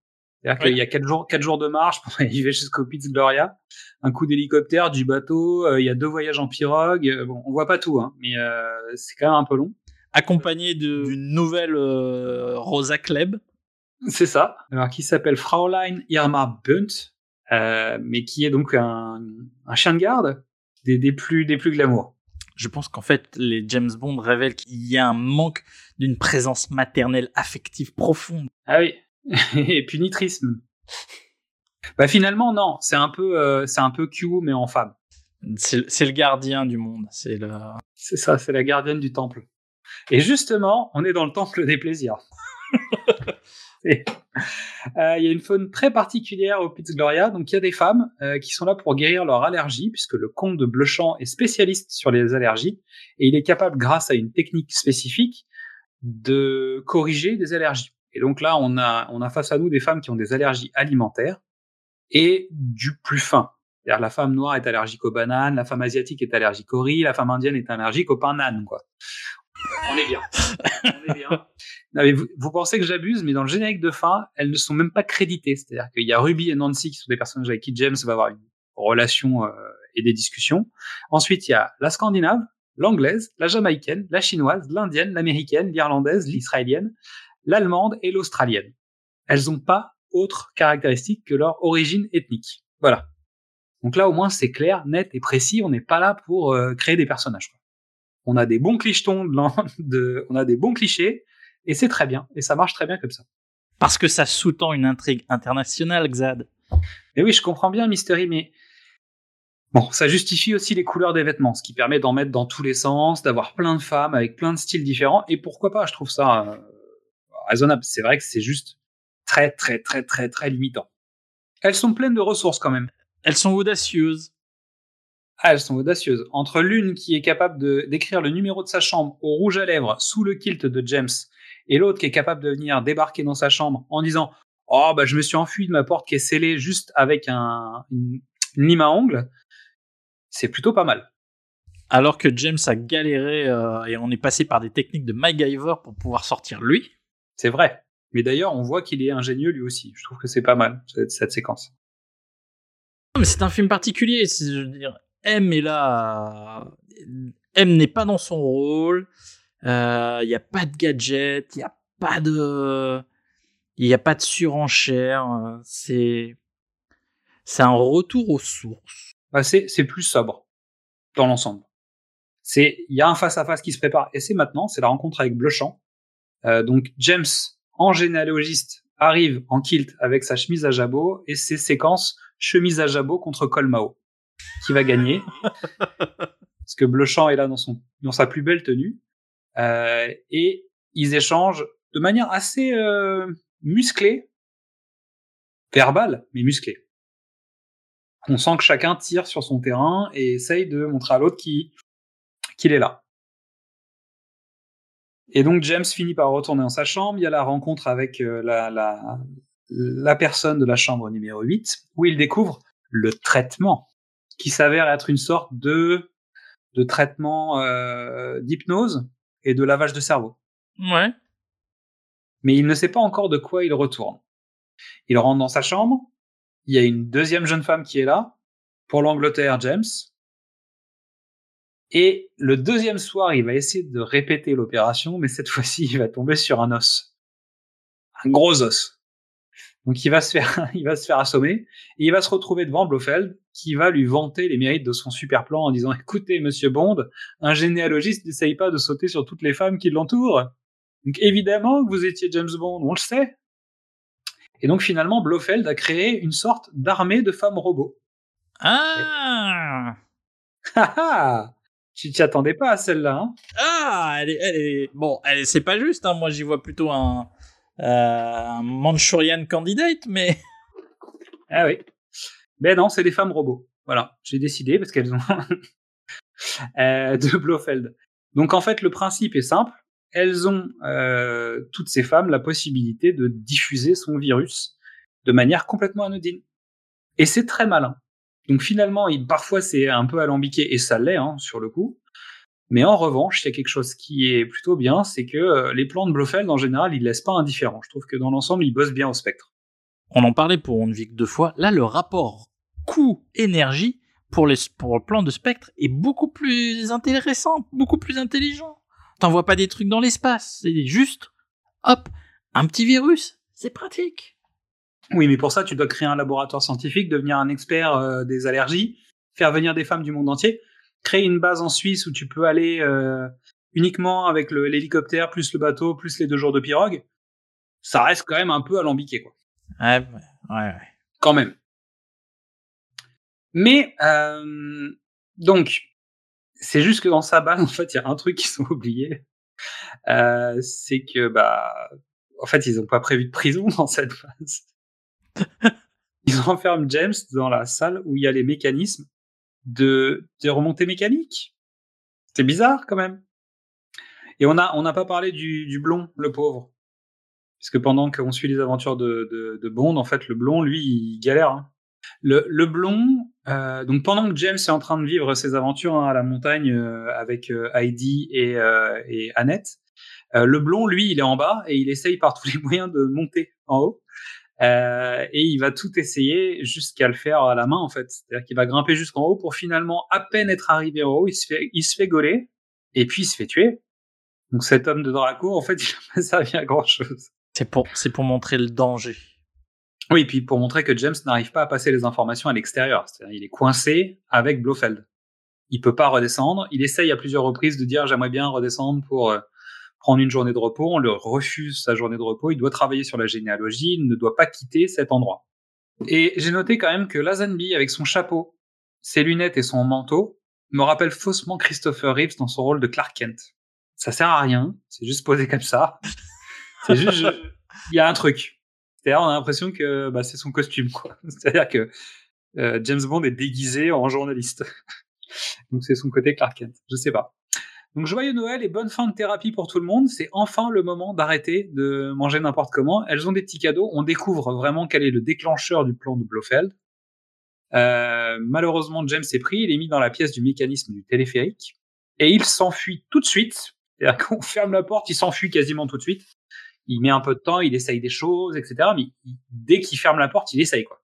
C'est-à-dire qu'il y a quatre jours, quatre jours de marche pour arriver *laughs* jusqu'au Piz Gloria, un coup d'hélicoptère, du bateau, euh, il y a deux voyages en pirogue. Euh, bon, on voit pas tout, hein, mais euh, c'est quand même un peu long. Accompagné d'une nouvelle euh, Rosa Kleb. C'est ça. Alors qui s'appelle Fraulein Irma Bunt, euh, mais qui est donc un, un chien de garde des, des plus des plus glamour. Je pense qu'en fait les James Bond révèlent qu'il y a un manque d'une présence maternelle affective profonde. Ah oui. *laughs* Et punitrisme. bah finalement non, c'est un peu euh, c'est un peu Q mais en femme. C'est le gardien du monde, c'est le. C'est ça, c'est la gardienne du temple. Et justement, on est dans le temple des plaisirs. *laughs* Il euh, y a une faune très particulière au Piz Gloria. Donc, il y a des femmes euh, qui sont là pour guérir leur allergie, puisque le comte de Blechamp est spécialiste sur les allergies et il est capable, grâce à une technique spécifique, de corriger des allergies. Et donc là, on a, on a face à nous des femmes qui ont des allergies alimentaires et du plus fin. C'est-à-dire la femme noire est allergique aux bananes, la femme asiatique est allergique au riz, la femme indienne est allergique au pain quoi. On est bien. *laughs* On est bien. Non, mais vous, vous, pensez que j'abuse, mais dans le générique de fin, elles ne sont même pas créditées. C'est-à-dire qu'il y a Ruby et Nancy qui sont des personnages avec qui James va avoir une relation euh, et des discussions. Ensuite, il y a la scandinave, l'anglaise, la jamaïcaine, la chinoise, l'indienne, l'américaine, l'irlandaise, l'israélienne, l'allemande et l'australienne. Elles n'ont pas autre caractéristique que leur origine ethnique. Voilà. Donc là, au moins, c'est clair, net et précis. On n'est pas là pour euh, créer des personnages. Quoi. On a des bons clichetons, de, *laughs* de, on a des bons clichés, et c'est très bien. Et ça marche très bien comme ça. Parce que ça sous-tend une intrigue internationale, Xad. Mais oui, je comprends bien, Mystery, mais bon, ça justifie aussi les couleurs des vêtements, ce qui permet d'en mettre dans tous les sens, d'avoir plein de femmes avec plein de styles différents. Et pourquoi pas Je trouve ça euh, raisonnable. C'est vrai que c'est juste très, très, très, très, très limitant. Elles sont pleines de ressources quand même. Elles sont audacieuses. Ah, elles sont audacieuses. Entre l'une qui est capable de d'écrire le numéro de sa chambre au rouge à lèvres sous le kilt de James et l'autre qui est capable de venir débarquer dans sa chambre en disant Oh, bah, je me suis enfui de ma porte qui est scellée juste avec un, une, une lime à ongles, c'est plutôt pas mal. Alors que James a galéré euh, et on est passé par des techniques de MacGyver pour pouvoir sortir lui. C'est vrai. Mais d'ailleurs, on voit qu'il est ingénieux lui aussi. Je trouve que c'est pas mal, cette, cette séquence. Non, mais c'est un film particulier. Je veux dire, M est là. M n'est pas dans son rôle. Il n'y a pas de gadget. Il n'y a pas de. Il a pas de surenchère. euh, C'est. C'est un retour aux sources. C'est, plus sobre dans l'ensemble. C'est, il y a un face à face qui se prépare et c'est maintenant, c'est la rencontre avec Blochant. Euh, donc James, en généalogiste, arrive en kilt avec sa chemise à jabot et ses séquences chemise à jabot contre Colmao, qui va gagner *laughs* parce que Blochant est là dans son dans sa plus belle tenue euh, et ils échangent de manière assez euh, musclée, verbale mais musclée. On sent que chacun tire sur son terrain et essaye de montrer à l'autre qui- qu'il est là. Et donc James finit par retourner dans sa chambre. Il y a la rencontre avec euh, la, la, la personne de la chambre numéro 8, où il découvre le traitement, qui s'avère être une sorte de, de traitement euh, d'hypnose et de lavage de cerveau. Ouais. Mais il ne sait pas encore de quoi il retourne. Il rentre dans sa chambre. Il y a une deuxième jeune femme qui est là. Pour l'Angleterre, James. Et le deuxième soir, il va essayer de répéter l'opération, mais cette *laughs* fois-ci, il va tomber sur un os. Un gros os. Donc il va se faire, *laughs* il va se faire assommer et il va se retrouver devant Blofeld qui va lui vanter les mérites de son super plan en disant écoutez monsieur Bond, un généalogiste n'essaye pas de sauter sur toutes les femmes qui l'entourent. Donc évidemment que vous étiez James Bond, on le sait. Et donc finalement Blofeld a créé une sorte d'armée de femmes robots. Ah Ah ah Tu t'y attendais pas à celle-là, hein? Ah elle est, elle est... Bon, elle est- c'est pas juste. Hein. Moi, j'y vois plutôt un, un Manchurian candidate, mais. *laughs* Ah oui. Mais non, c'est des femmes robots. Voilà, j'ai décidé parce qu'elles ont *laughs* euh, de Blofeld. Donc en fait, le principe est simple. Elles ont euh, toutes ces femmes la possibilité de diffuser son virus de manière complètement anodine. Et c'est très malin. Donc finalement, il, parfois c'est un peu alambiqué et ça l'est hein, sur le coup. Mais en revanche, il y a quelque chose qui est plutôt bien, c'est que euh, les plans de Blofeld en général, ils laissent pas indifférent. Je trouve que dans l'ensemble, ils bossent bien au spectre. On en parlait pour On ne vit que deux fois. Là, le rapport coût-énergie pour, les, pour le plan de spectre est beaucoup plus intéressant, beaucoup plus intelligent. T'envoies pas des trucs dans l'espace, c'est juste, hop, un petit virus, c'est pratique. Oui, mais pour ça, tu dois créer un laboratoire scientifique, devenir un expert euh, des allergies, faire venir des femmes du monde entier, créer une base en Suisse où tu peux aller euh, uniquement avec l'hélicoptère, plus le bateau, plus les deux jours de pirogue. Ça reste quand même un peu alambiqué, quoi. Ouais, ouais, ouais. Quand même. Mais, euh, donc, c'est juste que dans sa base, *laughs* en fait, il y a un truc qu'ils ont oublié. Euh, c'est que, bah, en fait, ils n'ont pas prévu de prison *laughs* dans cette phase. Ils enferment James dans la salle où il y a les mécanismes de, de remontée mécanique. C'est bizarre quand même. Et on a on n'a pas parlé du, du blond, le pauvre. Puisque pendant qu'on suit les aventures de, de, de Bond, en fait, le blond, lui, il galère. hein. Le, le blond, euh, donc pendant que James est en train de vivre ses aventures hein, à la montagne euh, avec euh, Heidi et, euh, et Annette, euh, le blond, lui, il est en bas et il essaye par tous les *laughs* moyens de monter en haut. Euh, et il va tout essayer jusqu'à le faire à la main en fait. C'est-à-dire qu'il va grimper jusqu'en haut pour finalement à peine être arrivé en haut, il se fait, il se fait gauler et puis il se fait tuer. Donc cet homme de Draco, en fait, *laughs* il n'a pas servi à grand chose. C'est pour, c'est pour montrer le danger. Oui, et puis pour montrer que James n'arrive pas à passer les informations à l'extérieur. C'est-à-dire il est coincé avec Blofeld. Il peut pas redescendre. Il essaye à plusieurs reprises de dire j'aimerais bien redescendre pour euh, prendre une journée de repos. On le refuse sa journée de repos. Il doit travailler sur la généalogie. Il ne doit pas quitter cet endroit. Et j'ai noté quand même que Lazenby, avec son chapeau, ses lunettes et son manteau, me rappelle faussement Christopher Reeves dans son rôle de Clark Kent. Ça sert à rien. C'est juste posé comme ça. *laughs* C'est juste, je- il y a un truc. C'est-à-dire, on a l'impression que bah, c'est son costume, quoi. *laughs* C'est-à-dire que euh, James Bond est déguisé en journaliste. *laughs* Donc c'est son côté Clark Kent. Je sais pas. Donc joyeux Noël et bonne fin de thérapie pour tout le monde. C'est enfin le moment d'arrêter de manger n'importe comment. Elles ont des petits cadeaux. On découvre vraiment quel est le déclencheur du plan de Blofeld. Euh, malheureusement, James est pris. Il est mis dans la pièce du mécanisme du téléphérique et il s'enfuit tout de suite. C'est-à-dire *laughs* qu'on ferme la porte, il s'enfuit quasiment tout de suite. Il met un peu de temps, il essaye des choses, etc. Mais dès qu'il ferme la porte, il essaye quoi.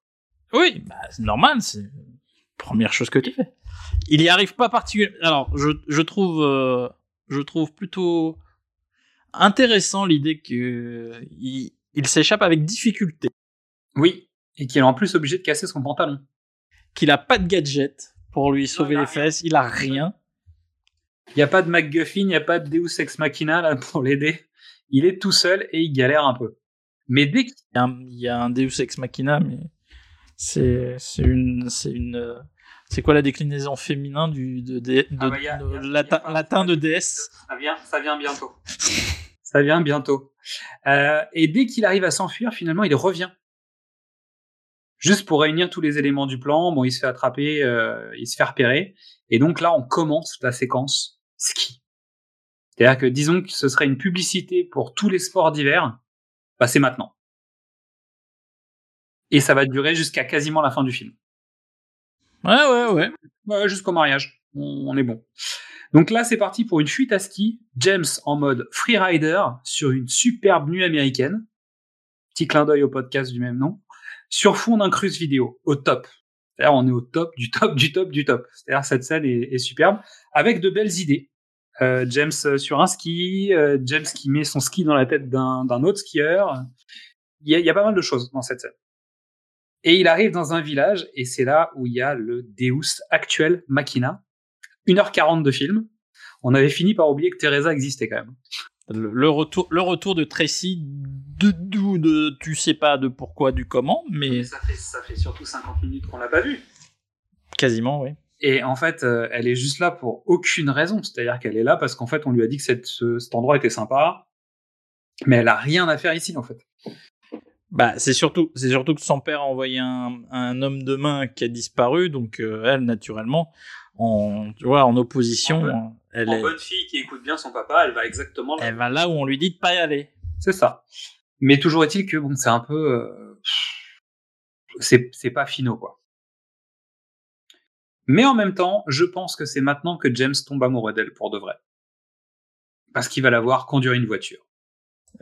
Oui, bah, c'est normal. C'est la première chose que tu fais. Il y arrive pas particulièrement. Alors, je, je trouve, euh, je trouve plutôt intéressant l'idée que il, il s'échappe avec difficulté, Oui, et qu'il est en plus obligé de casser son pantalon. qu'il a pas de gadget pour lui sauver les fesses, il a rien. Il n'y a pas de MacGuffin, il n'y a pas de Deus Ex Machina là pour l'aider. Il est tout seul et il galère un peu. Mais dès qu'il Il y a un, il y a un Deus Ex Machina, mais c'est c'est une c'est une euh, c'est quoi la déclinaison féminin du de, de, de- Ah bah, y a- de y a- latin, y a pas- latin de déesse Ça vient, ça vient bientôt. *laughs* ça vient bientôt. Euh, et dès qu'il arrive à s'enfuir, finalement, il revient. Juste pour réunir tous les éléments du plan. Bon, il se fait attraper, euh, il se fait repérer. Et donc là, on commence la séquence ski. C'est-à-dire que disons que ce serait une publicité pour tous les sports d'hiver. Bah, c'est maintenant. Et ça va durer jusqu'à quasiment la fin du film. Ouais ouais ouais. Jusqu'au mariage. On, est bon. Donc là, c'est parti pour une fuite à ski. James en mode freerider sur une superbe nuit américaine. Petit clin d'œil au podcast du même nom. Sur fond d'un cruise vidéo, au top. C'est-à-dire, on est au top, du top, du top, du top. C'est-à-dire, cette scène est, superbe, avec de belles idées. Euh, James euh, sur un ski, euh, James qui met son ski dans la tête d'un autre skieur. Il y a pas mal de choses dans cette scène. Et il arrive dans un village, et c'est là où il y a le Deus actuel Machina. 1h40 de film. On avait fini par oublier que Teresa existait quand même. Le, le retour le retour de Tracy de d'où de tu sais pas de pourquoi du comment mais Ça fait, ça fait surtout 50 minutes qu'on l'a pas vue. quasiment oui. Et en fait, euh, elle est juste là pour aucune raison. C'est-à-dire qu'elle est là parce qu'en fait, on lui a dit que cette- ce- cet endroit était sympa. Mais elle a rien à faire ici, en fait. Bah, c'est surtout, c'est surtout que son père a envoyé un, un homme de main qui a disparu, donc euh, elle, naturellement, en, tu vois, en opposition, En bonne- elle, En est, bonne fille qui écoute bien son papa, elle va exactement là. elle va là où on lui dit de pas y aller. C'est ça. Mais toujours est-il que bon, c'est un peu, euh, c'est c'est pas finaux quoi. Mais en même temps, je pense que c'est maintenant que James tombe amoureux d'elle pour de vrai, parce qu'il va la voir conduire une voiture.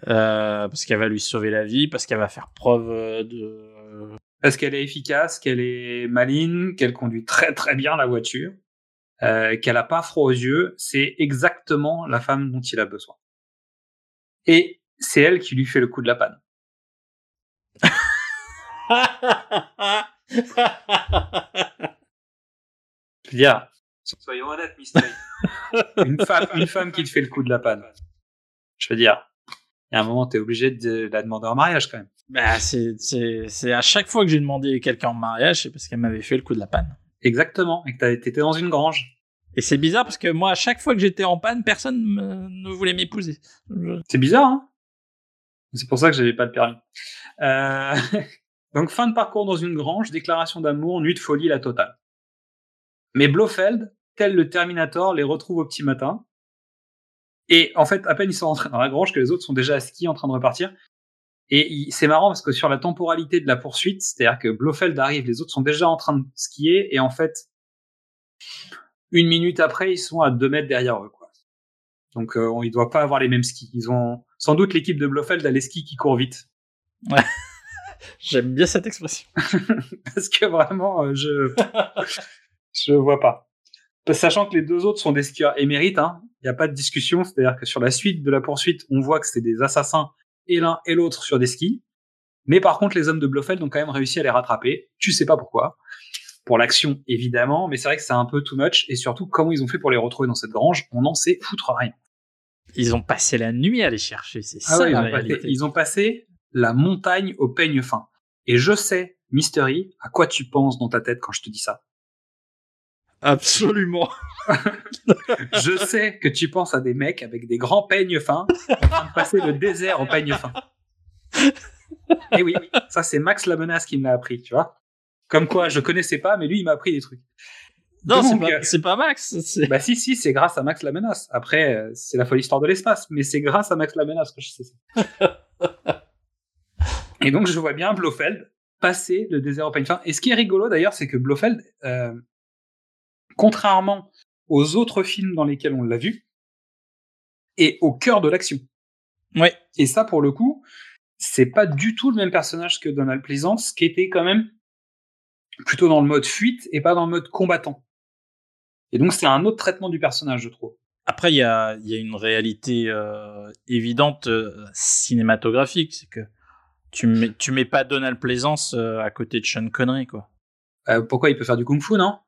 Euh, parce qu'elle va lui sauver la vie, parce qu'elle va faire preuve euh, de. Parce qu'elle est efficace, qu'elle est maligne, qu'elle conduit très très bien la voiture, euh, qu'elle a pas froid aux yeux. C'est exactement la femme dont il a besoin. Et c'est elle qui lui fait le coup de la panne. Je veux dire, soyons honnêtes, Mystery. une, femme, une femme qui te fait le coup de la panne. Je veux dire, il y a un moment, t'es obligé de la demander en mariage quand même. bah, c'est, c'est, c'est à chaque fois que j'ai demandé quelqu'un en mariage, c'est parce qu'elle m'avait fait le coup de la panne. Exactement, et que t'as- t'étais dans une grange. Et c'est bizarre parce que moi, à chaque fois que j'étais en panne, personne ne voulait m'épouser. Je- C'est bizarre, hein C'est pour ça que j'avais pas le permis. Euh, *laughs* Donc, fin de parcours dans une grange, déclaration d'amour, nuit de folie, la totale. Mais Blofeld, tel le Terminator, les retrouve au petit matin. Et en fait, à peine ils sont rentrés dans la grange que les autres sont déjà à ski en train de repartir. Et c'est marrant parce que sur la temporalité de la poursuite, c'est-à-dire que Blofeld arrive, les autres sont déjà en train de skier, et en fait, une minute après, ils sont à deux mètres derrière eux, quoi. Donc, euh, on- ils doivent pas avoir les mêmes skis. Ils ont sans doute l'équipe de Blofeld a les skis qui courent vite. *laughs* J'aime bien cette expression. *laughs* Parce que vraiment, euh, je *laughs* je vois pas. Sachant que les deux autres sont des skieurs émérites, hein, il n'y a pas de discussion. C'est-à-dire que sur la suite de la poursuite, on voit que c'est des assassins et l'un et l'autre sur des skis. Mais par contre, les hommes de Blofeld ont quand même réussi à les rattraper. Tu sais pas pourquoi. Pour l'action, évidemment, mais c'est vrai que c'est un peu too much. Et surtout, comment ils ont fait pour les retrouver dans cette grange, on n'en sait foutre rien. Ils ont passé la nuit à les chercher, c'est Ah ça ouais, passé, ils ont passé la montagne au peigne fin. Et je sais, Mystery, à quoi tu penses dans ta tête quand je te dis ça? Absolument. *laughs* Je sais que tu penses à des mecs avec des grands peignes fins en train de passer le désert au peigne fin. Et oui, ça c'est Max la menace qui me l'a appris, tu vois. Comme quoi, je connaissais pas, mais lui il m'a appris des trucs. Non, c'est pas, euh, pas Max. Bah si, si, c'est grâce à Max la menace. Après, euh, c'est la folle histoire de l'espace, mais c'est grâce à Max la menace que je sais ça. Et donc, je vois bien Blofeld passer le désert au peigne fin. Et ce qui est rigolo d'ailleurs, c'est que Blofeld, euh, contrairement aux autres films dans lesquels on l'a vu, est au cœur de l'action. Ouais. Et ça, pour le coup, c'est pas du tout le même personnage que Donald Pleasance, qui était quand même plutôt dans le mode fuite et pas dans le mode combattant. Et donc, c'est un autre traitement du personnage, je trouve. Après, il y a, il y a une réalité euh, évidente euh, cinématographique, c'est que tu mets, tu mets pas Donald Pleasance euh, à côté de Sean Connery, quoi. Euh, pourquoi il peut faire du kung-fu, non?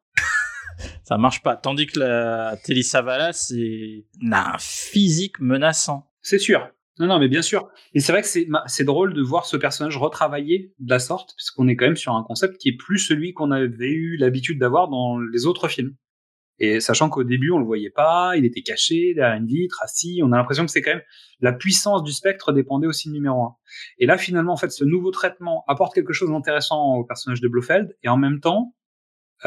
Ça marche pas. Tandis que la Telly Savalas c'est un physique menaçant. C'est sûr. Non, non, mais bien sûr. Et c'est vrai que c'est drôle de voir ce personnage retravaillé de la sorte, parce qu'on est quand même sur un concept qui est plus celui qu'on avait eu l'habitude d'avoir dans les autres films. Et sachant qu'au début, on le voyait pas, il était caché derrière une vitre, assis, on a l'impression que c'est quand même la puissance du spectre dépendait aussi du numéro un. Et là, finalement, en fait, ce nouveau traitement apporte quelque chose d'intéressant au personnage de Blofeld, et en même temps,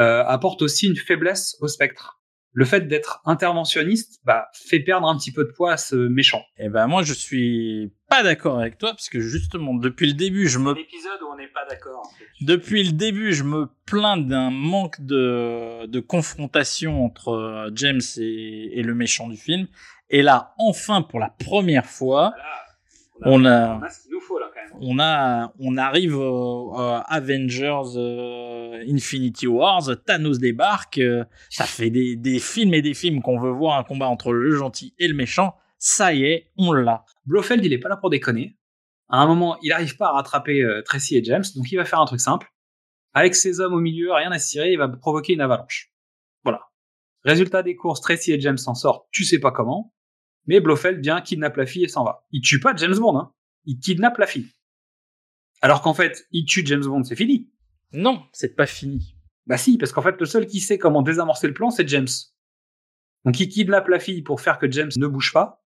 euh, apporte aussi une faiblesse au spectre. Le fait d'être interventionniste, bah, fait perdre un petit peu de poids à ce méchant. Et ben moi, je suis pas d'accord avec toi, parce que justement, depuis le début, je me L'épisode où on n'est pas d'accord. Depuis le début, je me plains d'un manque de, de confrontation entre euh, James et, et le méchant du film. Et là, enfin, pour la première fois, on a, ce qu'il nous faut là quand même. on a, on arrive au, au Avengers euh, Infinity Wars, Thanos débarque, euh, ça fait des, films et des films qu'on veut voir un combat entre le gentil et le méchant. Ça y est, on l'a. Blofeld, il est pas là pour déconner. À un moment, il arrive pas à rattraper euh, Tracy et James, donc il va faire un truc simple. Avec ses hommes au milieu, rien à cirer, il va provoquer une avalanche. Voilà. Résultat des courses, Tracy et James s'en sortent, tu sais pas comment. Mais Blofeld vient, kidnappe la fille et s'en va. Il tue pas James Bond, hein. Il kidnappe la fille. Alors qu'en fait, il tue James Bond, c'est fini. Non, c'est pas fini. Bah si, parce qu'en fait, le seul qui sait comment désamorcer le plan, c'est James. Donc il kidnappe la fille pour faire que James ne bouge pas.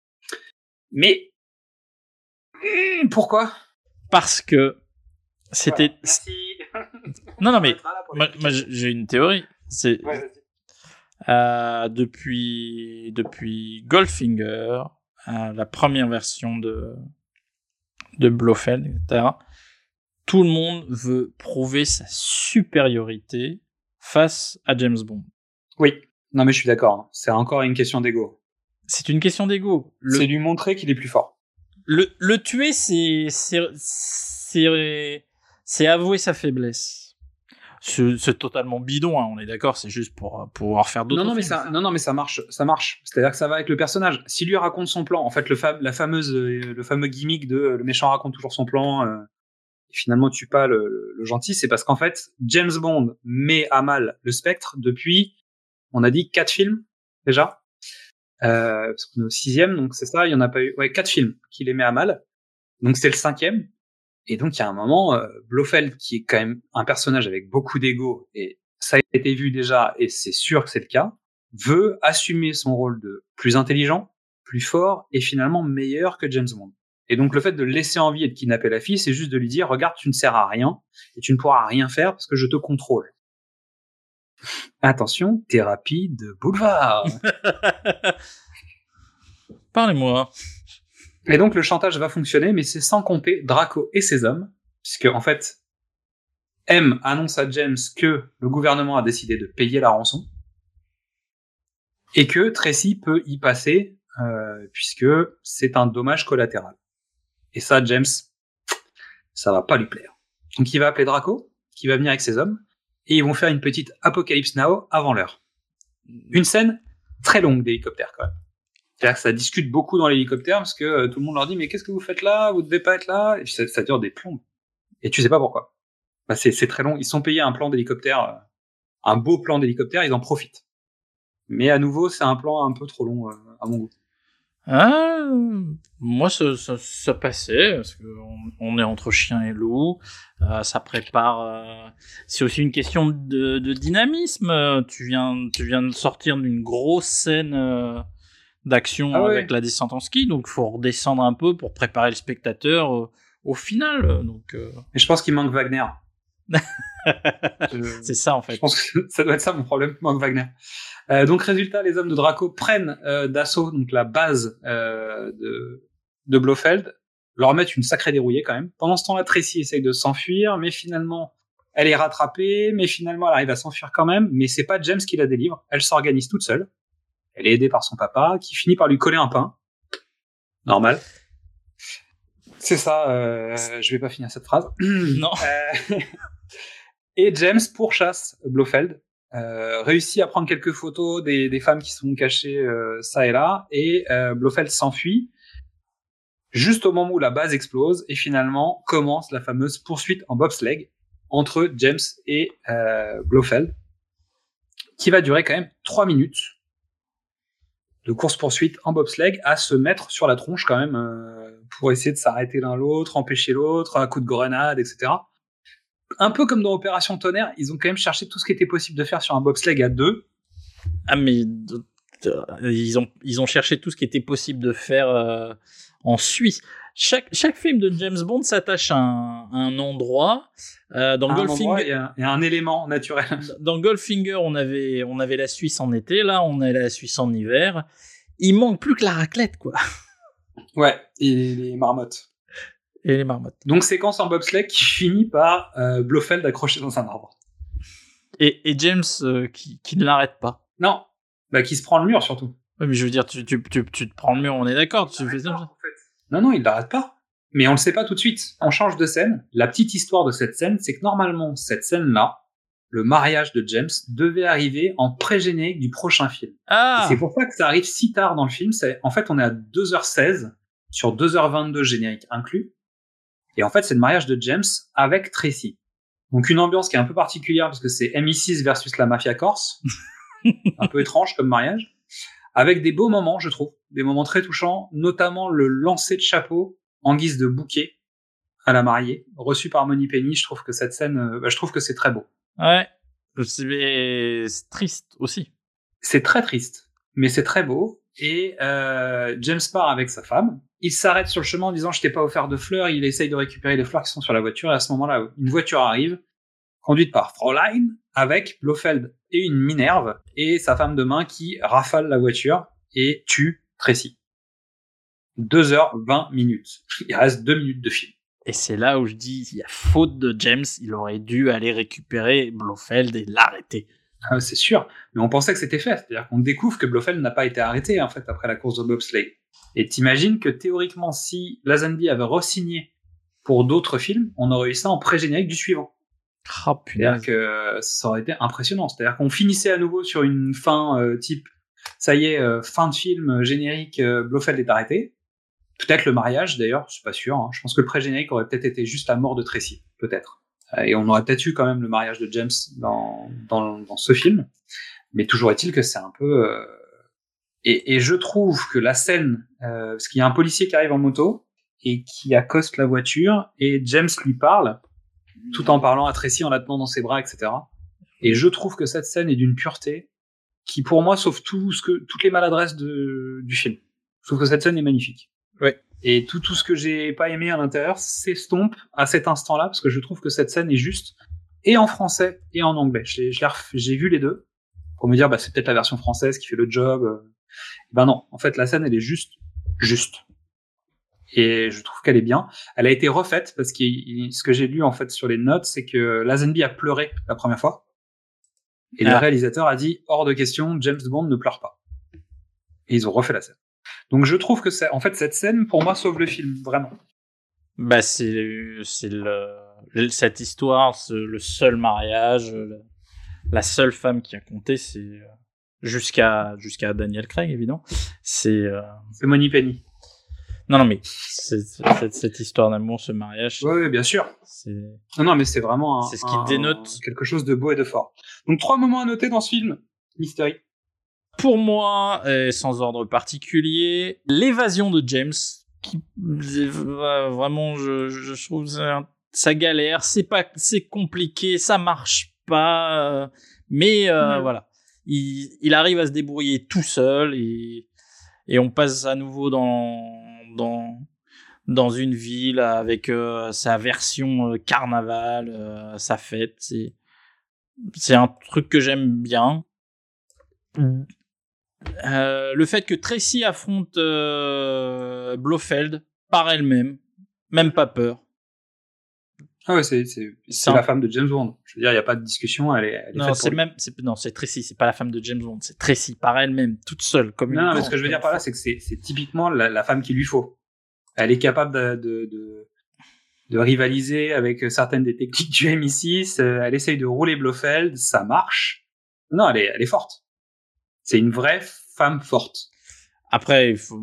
Mais Hmm, pourquoi? Parce que c'était. Merci. Non, non, mais moi, moi, j'ai une théorie. C'est euh, depuis depuis Goldfinger, euh, la première version de de Blofeld, etc. Tout le monde veut prouver sa supériorité face à James Bond. Oui. Non mais je suis d'accord. hein. C'est encore une question d'ego. C'est une question d'ego. Le, C'est lui montrer qu'il est plus fort. le, le tuer, c'est c'est avouer sa faiblesse. C'est totalement bidon, hein, on est d'accord. C'est juste pour euh, pouvoir faire d'autres. Non non mais ça, non non mais ça marche, ça marche. C'est-à-dire que ça va avec le personnage. S'il lui raconte son plan, en fait le fa- la fameuse, euh, le fameux gimmick de euh, le méchant raconte toujours son plan. euh, finalement tue pas le, le- gentil, c'est parce qu'en fait James Bond met à mal le spectre depuis, on a dit quatre films déjà. Euh, parce qu'on est au sixième, donc c'est ça. Il y en a pas eu, ouais, quatre films qui les met à mal. Donc c'est le cinquième. Et donc il y a un moment, euh, Blofeld qui est quand même un personnage avec beaucoup d'ego et ça a été vu déjà et c'est sûr que c'est le cas, veut assumer son rôle de plus intelligent, plus fort et finalement meilleur que James Bond. Et donc le fait de le laisser en vie et de kidnapper la fille, c'est juste de lui dire regarde, tu ne sers à rien et tu ne pourras rien faire parce que je te contrôle. *laughs* Attention, thérapie de boulevard. *laughs* Parlez-moi. Et donc le chantage va fonctionner, mais c'est sans compter Draco et ses hommes, puisque en fait, M annonce à James que le gouvernement a décidé de payer la rançon, et que Tracy peut y passer, euh, puisque c'est un dommage collatéral. Et ça, James, ça va pas lui plaire. Donc il va appeler Draco, qui va venir avec ses hommes, et ils vont faire une petite Apocalypse Now avant l'heure. Une scène très longue d'hélicoptère quand même. C'est-à-dire que ça discute beaucoup dans l'hélicoptère parce que euh, tout le monde leur dit mais qu'est-ce que vous faites là? Vous devez pas être là. Et ça, dure des plombes. Et tu sais pas pourquoi. Bah, c'est, c'est très long. Ils sont payés un plan d'hélicoptère, euh, un beau plan d'hélicoptère, ils en profitent. Mais à nouveau, c'est un plan un peu trop long euh, à mon goût. Ah, moi, ça, ça, ça passait, parce qu'on on est entre chien et loup. Euh, ça prépare. euh, c'est aussi une question de, de dynamisme. Tu viens, tu viens de sortir d'une grosse scène euh, d'action Ah ouais. avec la descente en ski, donc faut redescendre un peu pour préparer le spectateur au final. Donc, Mais je pense qu'il manque Wagner. *laughs* C'est ça en fait. Je pense que ça doit être ça mon problème, manque Wagner. Euh, donc résultat, les hommes de Draco prennent euh, d'assaut donc la base euh, de, de Blofeld, leur mettent une sacrée dérouillée quand même. Pendant ce temps-là, Tracy essaye de s'enfuir, mais finalement, elle est rattrapée, mais finalement, elle arrive à s'enfuir quand même. Mais c'est pas James qui la délivre. Elle s'organise toute seule. Elle est aidée par son papa, qui finit par lui coller un pain. Normal. C'est ça. Euh, je vais pas finir cette phrase. non. Euh, *laughs* et James pourchasse Blofeld, euh, réussit à prendre quelques photos des, des femmes qui sont cachées euh, ça et là, et euh, Blofeld s'enfuit. Juste au moment où la base explose, et finalement commence la fameuse poursuite en bobsleigh entre James et euh, Blofeld, qui va durer quand même trois minutes de course-poursuite en bobsleigh à se mettre sur la tronche quand même euh, pour essayer de s'arrêter l'un l'autre, empêcher l'autre, un coup de grenade, etc un peu comme dans Opération Tonnerre, ils ont quand même cherché tout ce qui était possible de faire sur un bobsleigh à deux. Ah mais ils ont ils ont cherché tout ce qui était possible de faire euh, en Suisse. Chaque chaque film de James Bond s'attache à, un, à un endroit. Euh, dans À Goldfinger, endroit, Il y, a- il y a un élément naturel. *laughs* dans Goldfinger, on avait on avait la Suisse en été, là on a la Suisse en hiver. Il manque plus que la raclette quoi Ouais, et les marmottes. Et les marmottes. Donc séquence en bobsleigh qui *laughs* finit par euh, Blofeld accroché dans un arbre. Et, et James euh, qui qui ne l'arrête pas. Non, bah qui se prend le mur surtout. Ouais, mais je veux dire, tu, tu, tu, tu te prends le mur, on est d'accord. Tu fais ça. Non, non, il l'arrête pas. Mais on le sait pas tout de suite. On change de scène. La petite histoire de cette scène, c'est que normalement, cette scène-là, le mariage de James, devait arriver en pré-générique du prochain film. Ah C'est pour ça que ça arrive si tard dans le film. C'est- En fait, on est à 2h16 sur 2h22 générique inclus. Et en fait, c'est le mariage de James avec Tracy. Donc une ambiance qui est un peu particulière parce que c'est MI6 versus la mafia corse. *laughs* un peu étrange comme mariage. Avec des beaux moments, je trouve. Des moments très touchants, notamment le lancer de chapeau en guise de bouquet à la mariée, reçu par Moni Penny. Je trouve que cette scène, euh, bah, je trouve que c'est très beau. Ouais. C'est triste aussi. C'est très triste, mais c'est très beau. Et euh, James part avec sa femme. Il s'arrête sur le chemin en disant je t'ai pas offert de fleurs. Il essaye de récupérer les fleurs qui sont sur la voiture. Et à ce moment-là, une voiture arrive, conduite par Fraulein, avec Blofeld et une Minerve et sa femme de main qui rafale la voiture et tue Tracy. 2h20 minutes. Il reste 2 minutes de film. Et c'est là où je dis, il y a faute de James. Il aurait dû aller récupérer Blofeld et l'arrêter. Ah, c'est sûr, mais on pensait que c'était fait. C'est-à-dire qu'on découvre que Blofeld n'a pas été arrêté en fait après la course de bobsleigh. Et t'imagines que théoriquement, si Lazenby avait re-signé pour d'autres films, on aurait eu ça en pré-générique du suivant. Putain. C'est-à-dire que ça aurait été impressionnant. C'est-à-dire qu'on finissait à nouveau sur une fin euh, type, ça y est, euh, fin de film, euh, générique, euh, Blofeld est arrêté. Peut-être le mariage d'ailleurs, je suis pas sûr. hein. Je pense que le pré-générique aurait peut-être été juste la mort de Tracy, peut-être. Euh, Et on aurait peut-être eu quand même le mariage de James dans, dans, dans ce film. Mais toujours est-il que c'est un peu... euh, Et, et je trouve que la scène, euh, parce qu'il y a un policier qui arrive en moto et qui accoste la voiture et James lui parle tout en parlant à Tracy en la tenant dans ses bras, etc. Et je trouve que cette scène est d'une pureté qui, pour moi, sauve tout ce que, toutes les maladresses de, du film. Je trouve que cette scène est magnifique. Ouais. Et tout, tout ce que j'ai pas aimé à l'intérieur s'estompe à cet instant-là, parce que je trouve que cette scène est juste, et en français et en anglais. J'ai vu les deux, pour me dire, bah, c'est peut-être la version française qui fait le job. euh. Ben non, en fait, la scène, elle est juste, juste. Et je trouve qu'elle est bien. Elle a été refaite parce que ce que j'ai lu en fait sur les notes, c'est que Lazenby a pleuré la première fois. Et le Ah. réalisateur a dit hors de question, James Bond ne pleure pas. Et ils ont refait la scène. Donc je trouve que c'est en fait cette scène pour moi sauve le film vraiment. Bah c'est c'est le, le- cette histoire, le seul mariage, la seule femme qui a compté, c'est euh, jusqu'à jusqu'à Daniel Craig évidemment. C'est euh, C'est Money Penny. non non mais cette, cette histoire d'amour, ce mariage, Oui, bien sûr. c'est Non, non, mais c'est vraiment C'est ce qui un- dénote. quelque chose de beau et de fort. Donc trois moments à noter dans ce film. Mystery. Pour moi, euh, sans ordre particulier, l'évasion de James, qui euh, vraiment, je, je trouve ça, ça galère, c'est pas, c'est compliqué, ça marche pas, euh, mais euh, voilà, il, il arrive à se débrouiller tout seul et et on passe à nouveau dans dans dans une ville avec euh, sa version euh, carnaval, euh, sa fête. C'est c'est un truc que j'aime bien. Le fait que Tracy affronte Blofeld par elle-même, même pas peur. Ah ouais, c'est c'est la femme de James Bond. Je veux dire, il y a pas de discussion. Elle est, elle est non, c'est même non, c'est Tracy, c'est pas la femme de James Bond, c'est Tracy par elle-même, toute seule, comme non, une. Non, ce que je veux dire par là, c'est que c'est typiquement la, la, femme qu'il lui faut. Elle est capable de, de, de, de, rivaliser avec certaines des techniques du MI6. Euh, elle essaye de rouler Blofeld, ça marche. Non, elle est, elle est forte. C'est une vraie femme forte. Après, il faut,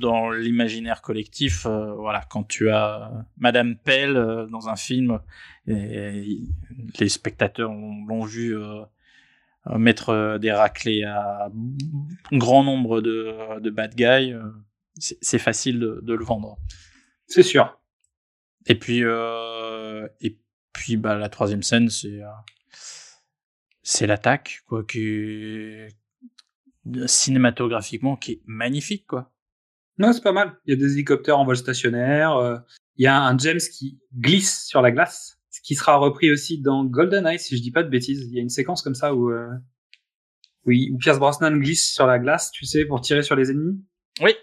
dans l'imaginaire collectif, euh, voilà, quand tu as Madame Pell euh, dans un film, et, les spectateurs l'ont vu euh, mettre des raclés à un grand nombre de, de bad guys, c'est facile de, de, le vendre. C'est sûr. Et puis, et puis, bah, la troisième scène, c'est c'est l'attaque, quoi, qui cinématographiquement qui est magnifique, quoi. Non, c'est pas mal. Il y a des hélicoptères en vol stationnaire. Euh, il y a un James qui glisse sur la glace, ce qui sera repris aussi dans GoldenEye, si je dis pas de bêtises. Il y a une séquence comme ça où, euh, oui, où Pierce Brosnan glisse sur la glace, tu sais, pour tirer sur les ennemis. Oui.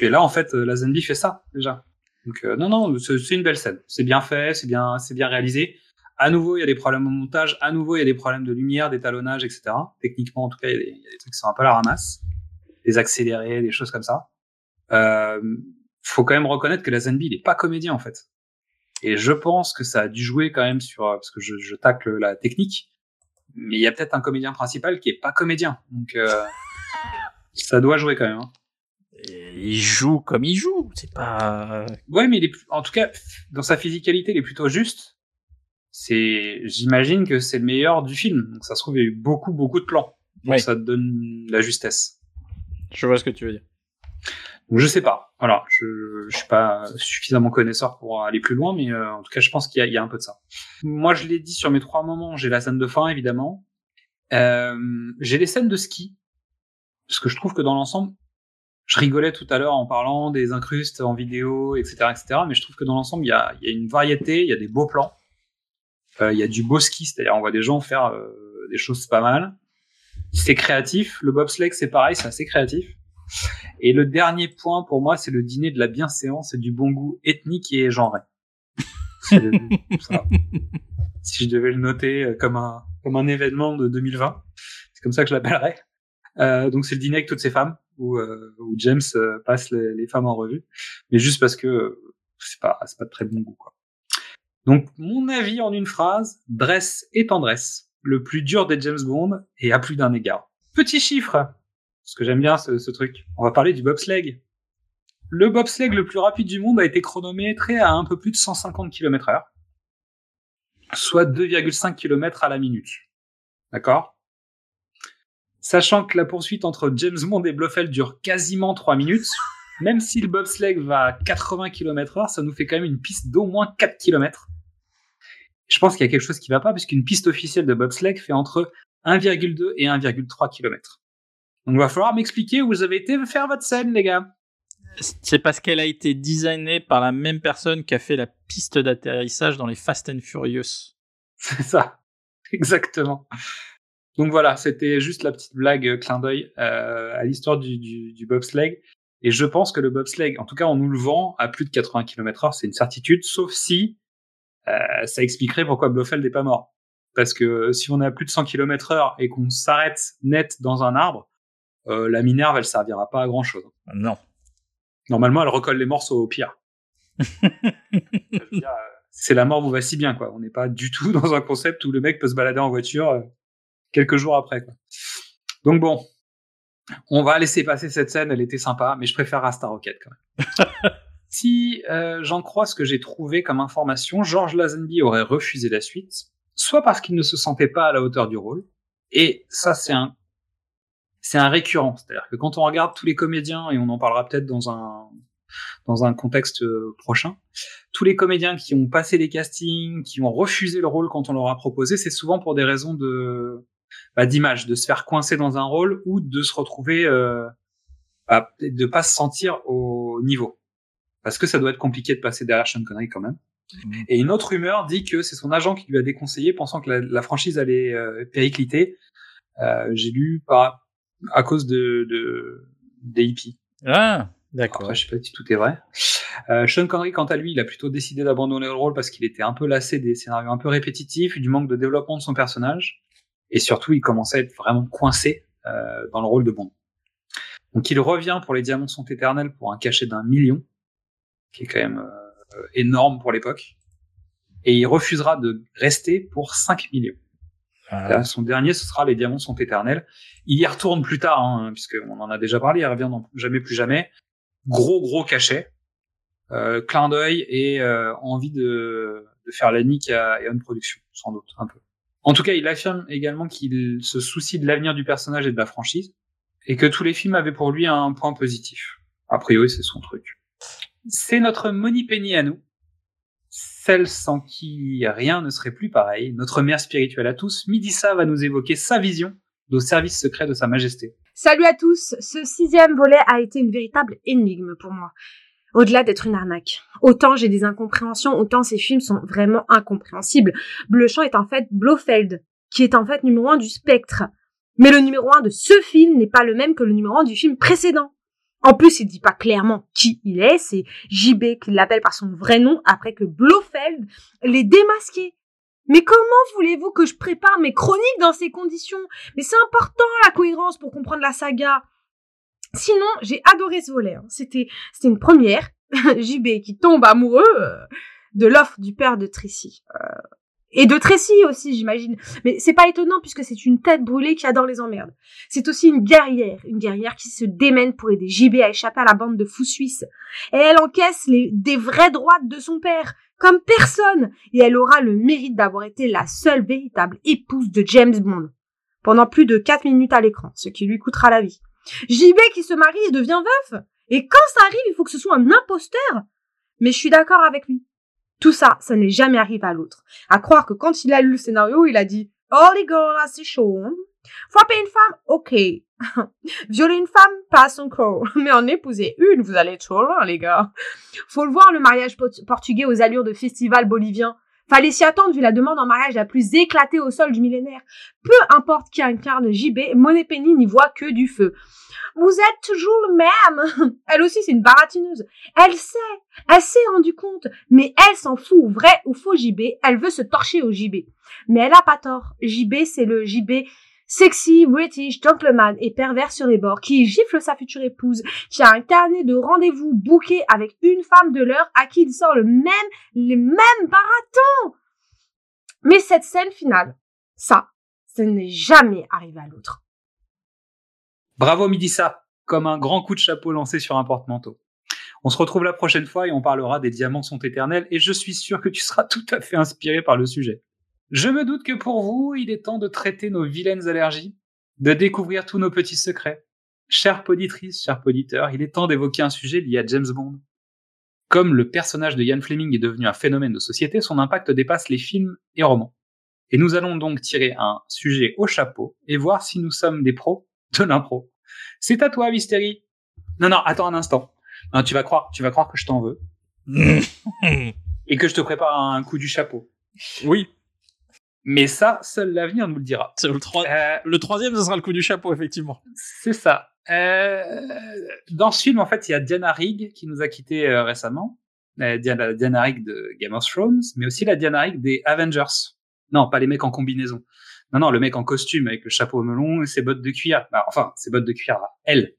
Et là, en fait, la Zenby fait ça déjà. Donc euh, non, non, c'est une belle scène. C'est bien fait, c'est bien, c'est bien réalisé. À nouveau, il y a des problèmes au montage. À nouveau, il y a des problèmes de lumière, d'étalonnage, etc. Techniquement, en tout cas, il y, a des, trucs qui sont un peu à la ramasse. Des accélérés, des choses comme ça. Euh, faut quand même reconnaître que la Zenby, il est pas comédien, en fait. Et je pense que ça a dû jouer quand même sur, parce que je, je tacle la technique, mais il y a peut-être un comédien principal qui est pas comédien. Donc, euh, *laughs* ça doit jouer quand même. Hein. il joue comme il joue, c'est pas. Ouais, mais il est, en tout cas, dans sa physicalité, il est plutôt juste c'est, j'imagine que c'est le meilleur du film. Donc ça se trouve, il y a eu beaucoup, beaucoup de plans. Donc ça te donne la justesse. Je vois ce que tu veux dire. Donc je sais pas. Voilà, je, je suis pas suffisamment connaisseur pour aller plus loin, mais euh, en tout cas, je pense qu'il y, y a, un peu de ça. Moi, je l'ai dit sur mes trois moments. J'ai la scène de fin, évidemment. Euh, j'ai les scènes de ski, parce que je trouve que dans l'ensemble, je rigolais tout à l'heure en parlant des incrustes en vidéo, etc., etc. Mais je trouve que dans l'ensemble, il y a, y a une variété, il y a des beaux plans. Euh, il y a du beau ski, c'est-à-dire on voit des gens faire euh, des choses pas mal. C'est créatif. Le bobsleigh, c'est pareil, c'est assez créatif. Et le dernier point pour moi, c'est le dîner de la bienséance et du bon goût ethnique et genré. *laughs* si je devais le noter euh, comme un comme un événement de 2020, c'est comme ça que je l'appellerais. Euh, donc c'est le dîner avec toutes ces femmes où, euh, où James passe les, les, femmes en revue, mais juste parce que c'est pas c'est pas de très bon goût quoi. Donc, mon avis en une phrase, dresse et tendresse. Le plus dur des James Bond et à plus d'un égard. Petit chiffre, parce que j'aime bien ce, truc. On va parler du bobsleigh. Le bobsleigh le plus rapide du monde a été chronométré à un peu plus de 150 km heure, soit 2,5 km à la minute. D'accord? Sachant que la poursuite entre James Bond et Blofeld dure quasiment 3 minutes, même si le bobsleigh va à 80 km heure, ça nous fait quand même une piste d'au moins 4 km. Je pense qu'il y a quelque chose qui va pas, puisqu'une piste officielle de bobsleigh fait entre 1,2 et 1,3 km. Donc il va falloir m'expliquer où vous avez été faire votre scène, les gars. C'est parce qu'elle a été designée par la même personne qui a fait la piste d'atterrissage dans les Fast and Furious. *laughs* C'est ça, exactement. Donc voilà, c'était juste la petite blague euh, clin d'œil euh, à l'histoire du, du, du bobsleigh. Et je pense que le bobsleigh, en tout cas, on nous le vend à plus de 80 km heure, c'est une certitude, sauf si euh, ça expliquerait pourquoi Blofeld n'est pas mort. Parce que si on est à plus de 100 km heure et qu'on s'arrête net dans un arbre, euh, la Minerve, elle servira pas à grand chose. Non. Normalement, elle recolle les morceaux au pire. *laughs* c'est la mort vous va si bien, quoi. On n'est pas du tout *laughs* dans un concept où le mec peut se balader en voiture euh, quelques jours après, quoi. Donc bon, on va laisser passer cette scène, elle était sympa, mais je préfère Rasta Rocket quand même. *laughs* si euh, j'en crois ce que j'ai trouvé comme information, George Lazenby aurait refusé la suite, soit parce qu'il ne se sentait pas à la hauteur du rôle, et ça c'est un c'est un récurrent, c'est-à-dire que quand on regarde tous les comédiens et on en parlera peut-être dans un dans un contexte euh, prochain, tous les comédiens qui ont passé les castings, qui ont refusé le rôle quand on leur a proposé, c'est souvent pour des raisons de bah, d'image, de se faire coincer dans un rôle ou de se retrouver, euh, bah, de pas se sentir au niveau. parce que ça doit être compliqué de passer derrière Sean Connery quand même. Mhm. Et une autre rumeur dit que c'est son agent qui lui a déconseillé, pensant que la, la franchise allait euh, péricliter. Euh, J'ai lu à cause de, de des hippies. Ah, d'accord. Après, je sais pas si tout est vrai. Euh, Sean Connery, quant à lui, il a plutôt décidé d'abandonner le rôle parce qu'il était un peu lassé des scénarios un peu répétitifs, du manque de développement de son personnage, et surtout, il commençait à être vraiment coincé euh, dans le rôle de Bond. Donc, il revient pour Les Diamants sont éternels pour un cachet d'un million, qui est quand même euh, énorme pour l'époque, et il refusera de rester pour 5 millions. Son dernier, ce sera Les Diamants sont éternels. Il y retourne plus tard, hein, puisqu'on en a déjà parlé, il revient dans Jamais plus jamais. Gros, gros cachet, euh, clin d'œil et euh, envie de, de faire la nique à Eon Productions, sans doute, un peu. En tout cas, il affirme également qu'il se soucie de l'avenir du personnage et de la franchise, et que tous les films avaient pour lui un point positif. A priori, c'est son truc. C'est notre Money Penny à nous, celle sans qui rien ne serait plus pareil, notre mère spirituelle à tous, Midissa va nous évoquer sa vision au service secret de Sa Majesté. Salut à tous, ce sixième volet a été une véritable énigme pour moi. Au-delà d'être une arnaque. Autant j'ai des incompréhensions, autant ces films sont vraiment incompréhensibles. Bleuchamp est en fait Blofeld, qui est en fait numéro un du spectre. Mais le numéro un de ce film n'est pas le même que le numéro un du film précédent. En plus, il dit pas clairement qui il est, c'est JB qui l'appelle par son vrai nom après que Blofeld l'ait démasqué. Mais comment voulez-vous que je prépare mes chroniques dans ces conditions? Mais c'est important la cohérence pour comprendre la saga. Sinon, j'ai adoré ce volet. hein. C'était, c'était une première. *laughs* JB qui tombe amoureux euh, de l'offre du père de Tracy. Euh, et de Tracy aussi, j'imagine. Mais c'est pas étonnant puisque c'est une tête brûlée qui adore les emmerdes. C'est aussi une guerrière, une guerrière qui se démène pour aider JB à échapper à la bande de fous suisses. Et elle encaisse les, des vraies droites de son père, comme personne. Et elle aura le mérite d'avoir été la seule véritable épouse de James Bond. Pendant plus de 4 minutes à l'écran, ce qui lui coûtera la vie. JB qui se marie et devient veuf. Et quand ça arrive, il faut que ce soit un imposteur. Mais je suis d'accord avec lui. Tout ça, ça n'est jamais arrivé à l'autre. À croire que quand il a lu le scénario, il a dit Holy girl, c'est chaud. hein. Frapper une femme, ok. *laughs* Violer une femme, passe encore. *laughs* Mais en épouser une, vous allez trop loin, les gars. Faut le voir, le mariage portugais aux allures de festival bolivien. Fallait s'y attendre vu la demande en mariage la plus éclatée au sol du millénaire. Peu importe qui incarne JB, Monet Penny n'y voit que du feu. Vous êtes toujours le même. *laughs* Elle aussi, c'est une baratineuse. Elle sait, elle s'est rendue compte, mais elle s'en fout, vrai ou faux JB, elle veut se torcher au JB. Mais elle a pas tort. JB, c'est le JB sexy, british, gentleman et pervers sur les bords, qui gifle sa future épouse, qui a un carnet de rendez-vous bouqué avec une femme de l'heure à qui il sort le même, les mêmes baratons. Mais cette scène finale, ça, ça n'est jamais arrivé à l'autre. Bravo Midissa, comme un grand coup de chapeau lancé sur un porte-manteau. On se retrouve la prochaine fois et on parlera des diamants sont éternels et je suis sûr que tu seras tout à fait inspiré par le sujet. Je me doute que pour vous, il est temps de traiter nos vilaines allergies, de découvrir tous nos petits secrets. Chère poditrice, chers poditeurs, il est temps d'évoquer un sujet lié à James Bond. Comme le personnage de Ian Fleming est devenu un phénomène de société, son impact dépasse les films et romans. Et nous allons donc tirer un sujet au chapeau et voir si nous sommes des pros de l'impro. C'est à toi, Mystérie. Non, non, attends un instant. Non, tu vas croire, tu vas croire que je t'en veux *laughs* et que je te prépare un coup du chapeau. oui, Mais ça, seul l'avenir nous le dira. c'est le, troi- Euh, le troisième, ce sera le coup du chapeau, effectivement. c'est ça. Euh, dans ce film, en fait, il y a Diana Rigg qui nous a quittés euh, récemment. Euh, Diana, Diana Rigg de Game of Thrones, mais aussi la Diana Rigg des Avengers. Non, pas les mecs en combinaison. Non, non, le mec en costume avec le chapeau melon et ses bottes de cuir. Bah, enfin, ses bottes de cuir, là, elle.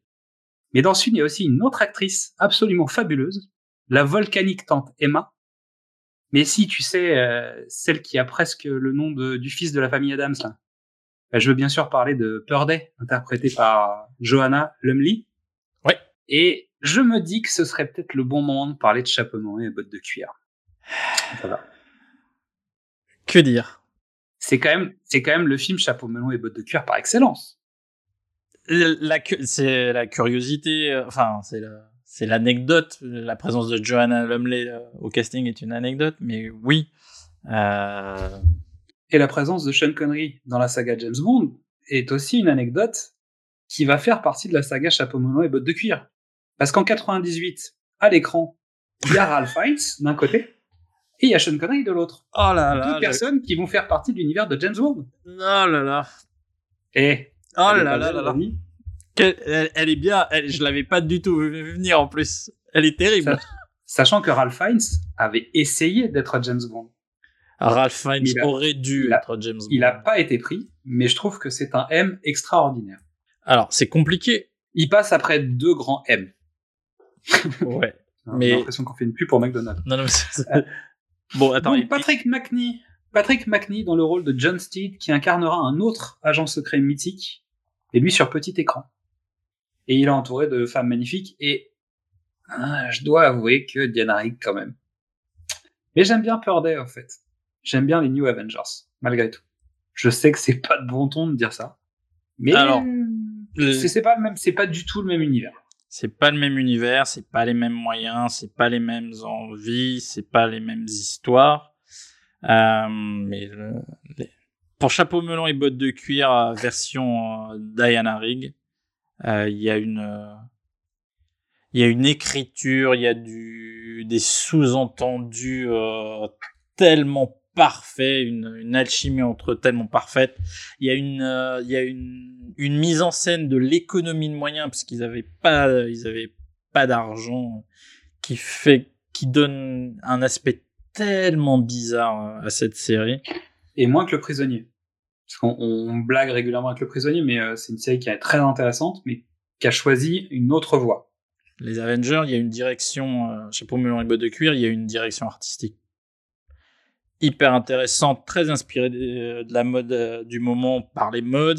Mais dans ce film, il y a aussi une autre actrice absolument fabuleuse, la volcanique tante Emma. Mais si, tu sais, euh, celle qui a presque le nom de, du fils de la famille Adams, là. Bah, je veux bien sûr parler de Purday, interprété par Johanna Lumley. Ouais. Et je me dis que ce serait peut-être le bon moment de parler de chapeau melon et bottes de cuir. *sighs* Voilà. Que dire? C'est quand même, c'est quand même le film Chapeau melon et bottes de cuir par excellence. La- la c'est la curiosité, euh, enfin, c'est la- c'est l'anecdote. La présence de Joanna Lumley euh, au casting est une anecdote, mais oui. Euh, Et la présence de Sean Connery dans la saga James Bond est aussi une anecdote qui va faire partie de la saga Chapeau melon et bottes de cuir. Parce qu'en 98, à l'écran, il y a Ralph Fiennes d'un côté et il y a Sean Connery de l'autre. Oh là là. Deux personnes qui vont faire partie de l'univers de James Bond. Oh là là. Et Oh elle est là là là là. Elle, elle est bien. Elle, je l'avais pas du tout vu venir en plus. Elle est terrible. Sachant que Ralph Fiennes avait essayé d'être James Bond. Ralph Fiennes a- aurait dû il a- être James Bond. Il n'a pas été pris, mais je trouve que c'est un M extraordinaire. Alors, c'est compliqué. Il passe après deux grands M. *laughs* Ouais. J'ai Mais- l'impression qu'on fait une pub pour McDonald's. Non, non, mais c'est- Bon, attends. Donc, il- Patrick McNee. Patrick McNee dans le rôle de John Steed qui incarnera un autre agent secret mythique, et lui sur petit écran. Et il est entouré de femmes magnifiques, et ah, je dois avouer que Diana Rigg quand même. Mais j'aime bien Pearl Day en fait. J'aime bien les New Avengers, malgré tout. Je sais que c'est pas de bon ton de dire ça. Mais Alors, le- c'est pas le même, c'est pas du tout le même univers. c'est pas le même univers, c'est pas les mêmes moyens, c'est pas les mêmes envies, c'est pas les mêmes histoires. Euh, mais le- pour chapeau melon et bottes de cuir euh, version euh, Diana Rigg, il y a une euh, il y a une écriture, il y a du des sous-entendus euh, tellement parfaits, une, une alchimie entre tellement parfaite. Il y a une euh, il y a une une mise en scène de l'économie de moyens parce qu'ils avaient pas ils avaient pas d'argent qui fait qui donne un aspect tellement bizarre euh, à cette série. Et moins que le prisonnier. Parce qu'on on blague régulièrement avec le prisonnier, mais euh, c'est une série qui est très intéressante, mais qui a choisi une autre voie. Les Avengers, il y a une direction, euh, chapeau melon et bottes de cuir, il y a une direction artistique hyper intéressante, très inspirée de, de la mode euh, du moment par les mods.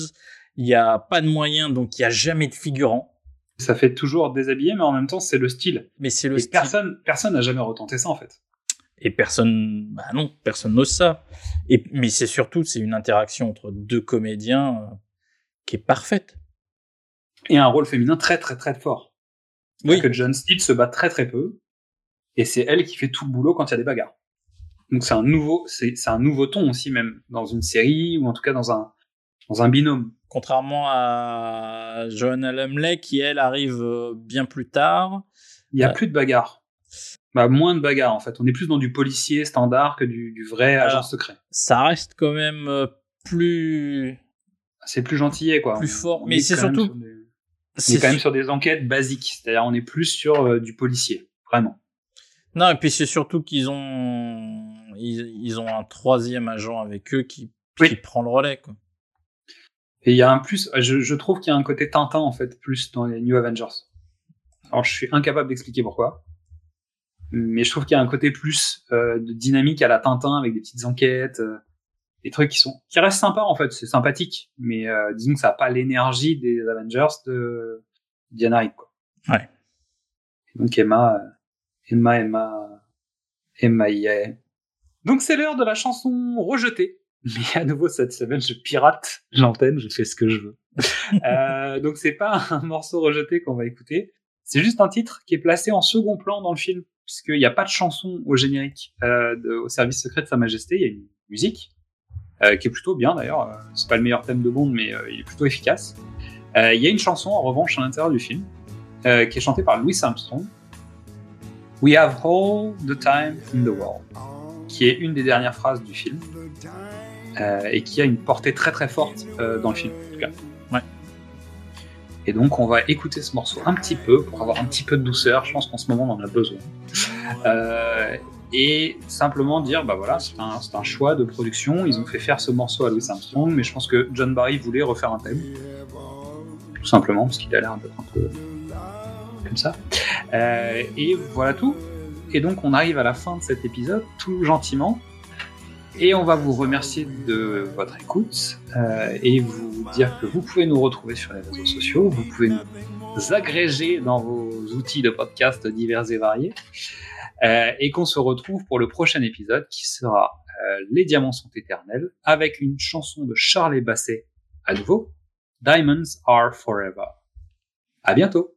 Il y a pas de moyens, donc il y a jamais de figurants. Ça fait toujours déshabillé, mais en même temps, c'est le style. Mais c'est le Et style. personne personne n'a jamais retenté ça, en fait. Et personne, bah non, personne n'ose ça. Et, mais c'est surtout, c'est une interaction entre deux comédiens euh, qui est parfaite. Et un rôle féminin très, très, très fort. Oui. Que John Steed se bat très, très peu. Et c'est elle qui fait tout le boulot quand il y a des bagarres. Donc c'est un nouveau, c'est un nouveau ton aussi, même dans une série, ou en tout cas dans un, dans un binôme. Contrairement à Joanna Lumley qui, elle, arrive euh, bien plus tard. Il y a Ouais. plus de bagarres. Bah, moins de bagarres, en fait. On est plus dans du policier standard que du, du vrai agent secret. Ça reste quand même euh, plus, C'est plus gentillet, quoi. plus On- fort. on Mais est c'est surtout, des- c'est est quand même su- sur des enquêtes basiques. C'est-à-dire, on est plus sur euh, du policier. Vraiment. non, et puis c'est surtout qu'ils ont, ils, ils ont un troisième agent avec eux qui, Oui. qui prend le relais, quoi. Et il y a un plus, je, je trouve qu'il y a un côté Tintin, en fait, plus dans les New Avengers. Alors, je suis incapable d'expliquer pourquoi. Mais je trouve qu'il y a un côté plus euh, de dynamique à la Tintin avec des petites enquêtes, euh, des trucs qui sont, qui restent sympas, en fait. C'est sympathique. Mais euh, disons que ça n'a pas l'énergie des Avengers de Diana quoi. Ouais. Et donc, Emma, euh, Emma, Emma, Emma, yeah. Donc, c'est l'heure de la chanson rejetée. Mais à nouveau, cette semaine, je pirate l'antenne, je fais ce que je veux. *laughs* euh, donc, c'est pas un morceau rejeté qu'on va écouter. C'est juste un titre qui est placé en second plan dans le film, puisqu'il n'y a pas de chanson au générique euh, au service secret de Sa Majesté. Il y a une musique euh, qui est plutôt bien d'ailleurs. Euh, C'est pas le meilleur thème de Bond, mais il est plutôt efficace. Il y a une chanson en revanche à l'intérieur du film qui est chantée par Louis Armstrong. We have all the time in the world, qui est une des dernières phrases du film et qui a une portée très très forte dans le film. En tout cas. Et donc on va écouter ce morceau un petit peu pour avoir un petit peu de douceur. Je pense qu'en ce moment on en a besoin. Euh, et simplement dire, bah voilà, c'est un, un choix de production. Ils ont fait faire ce morceau à Louis Armstrong, mais je pense que John Barry voulait refaire un thème, tout simplement parce qu'il a l'air d'être un peu comme ça. Euh, et voilà tout. Et donc on arrive à la fin de cet épisode, tout gentiment. Et on va vous remercier de votre écoute euh, et vous dire que vous pouvez nous retrouver sur les réseaux sociaux, vous pouvez nous agréger dans vos outils de podcast divers et variés, euh, et qu'on se retrouve pour le prochain épisode qui sera euh, Les diamants sont éternels avec une chanson de Charles Basset à nouveau, Diamonds are forever. À bientôt.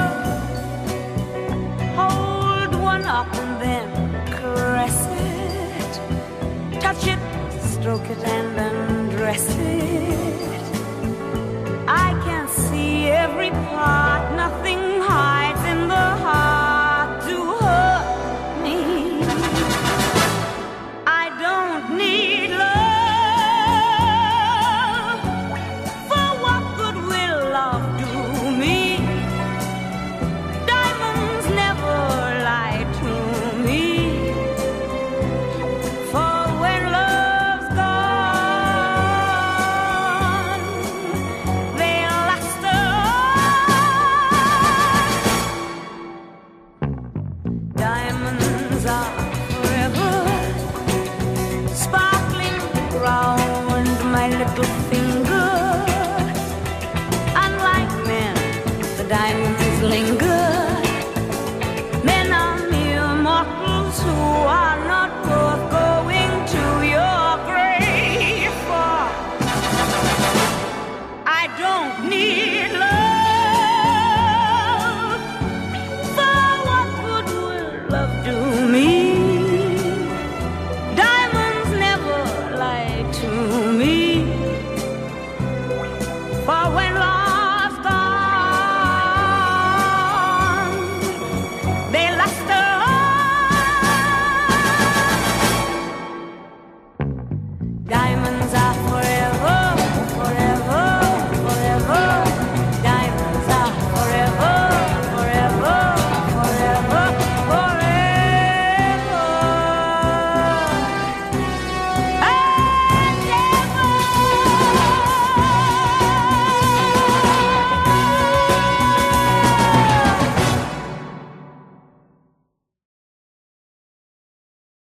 African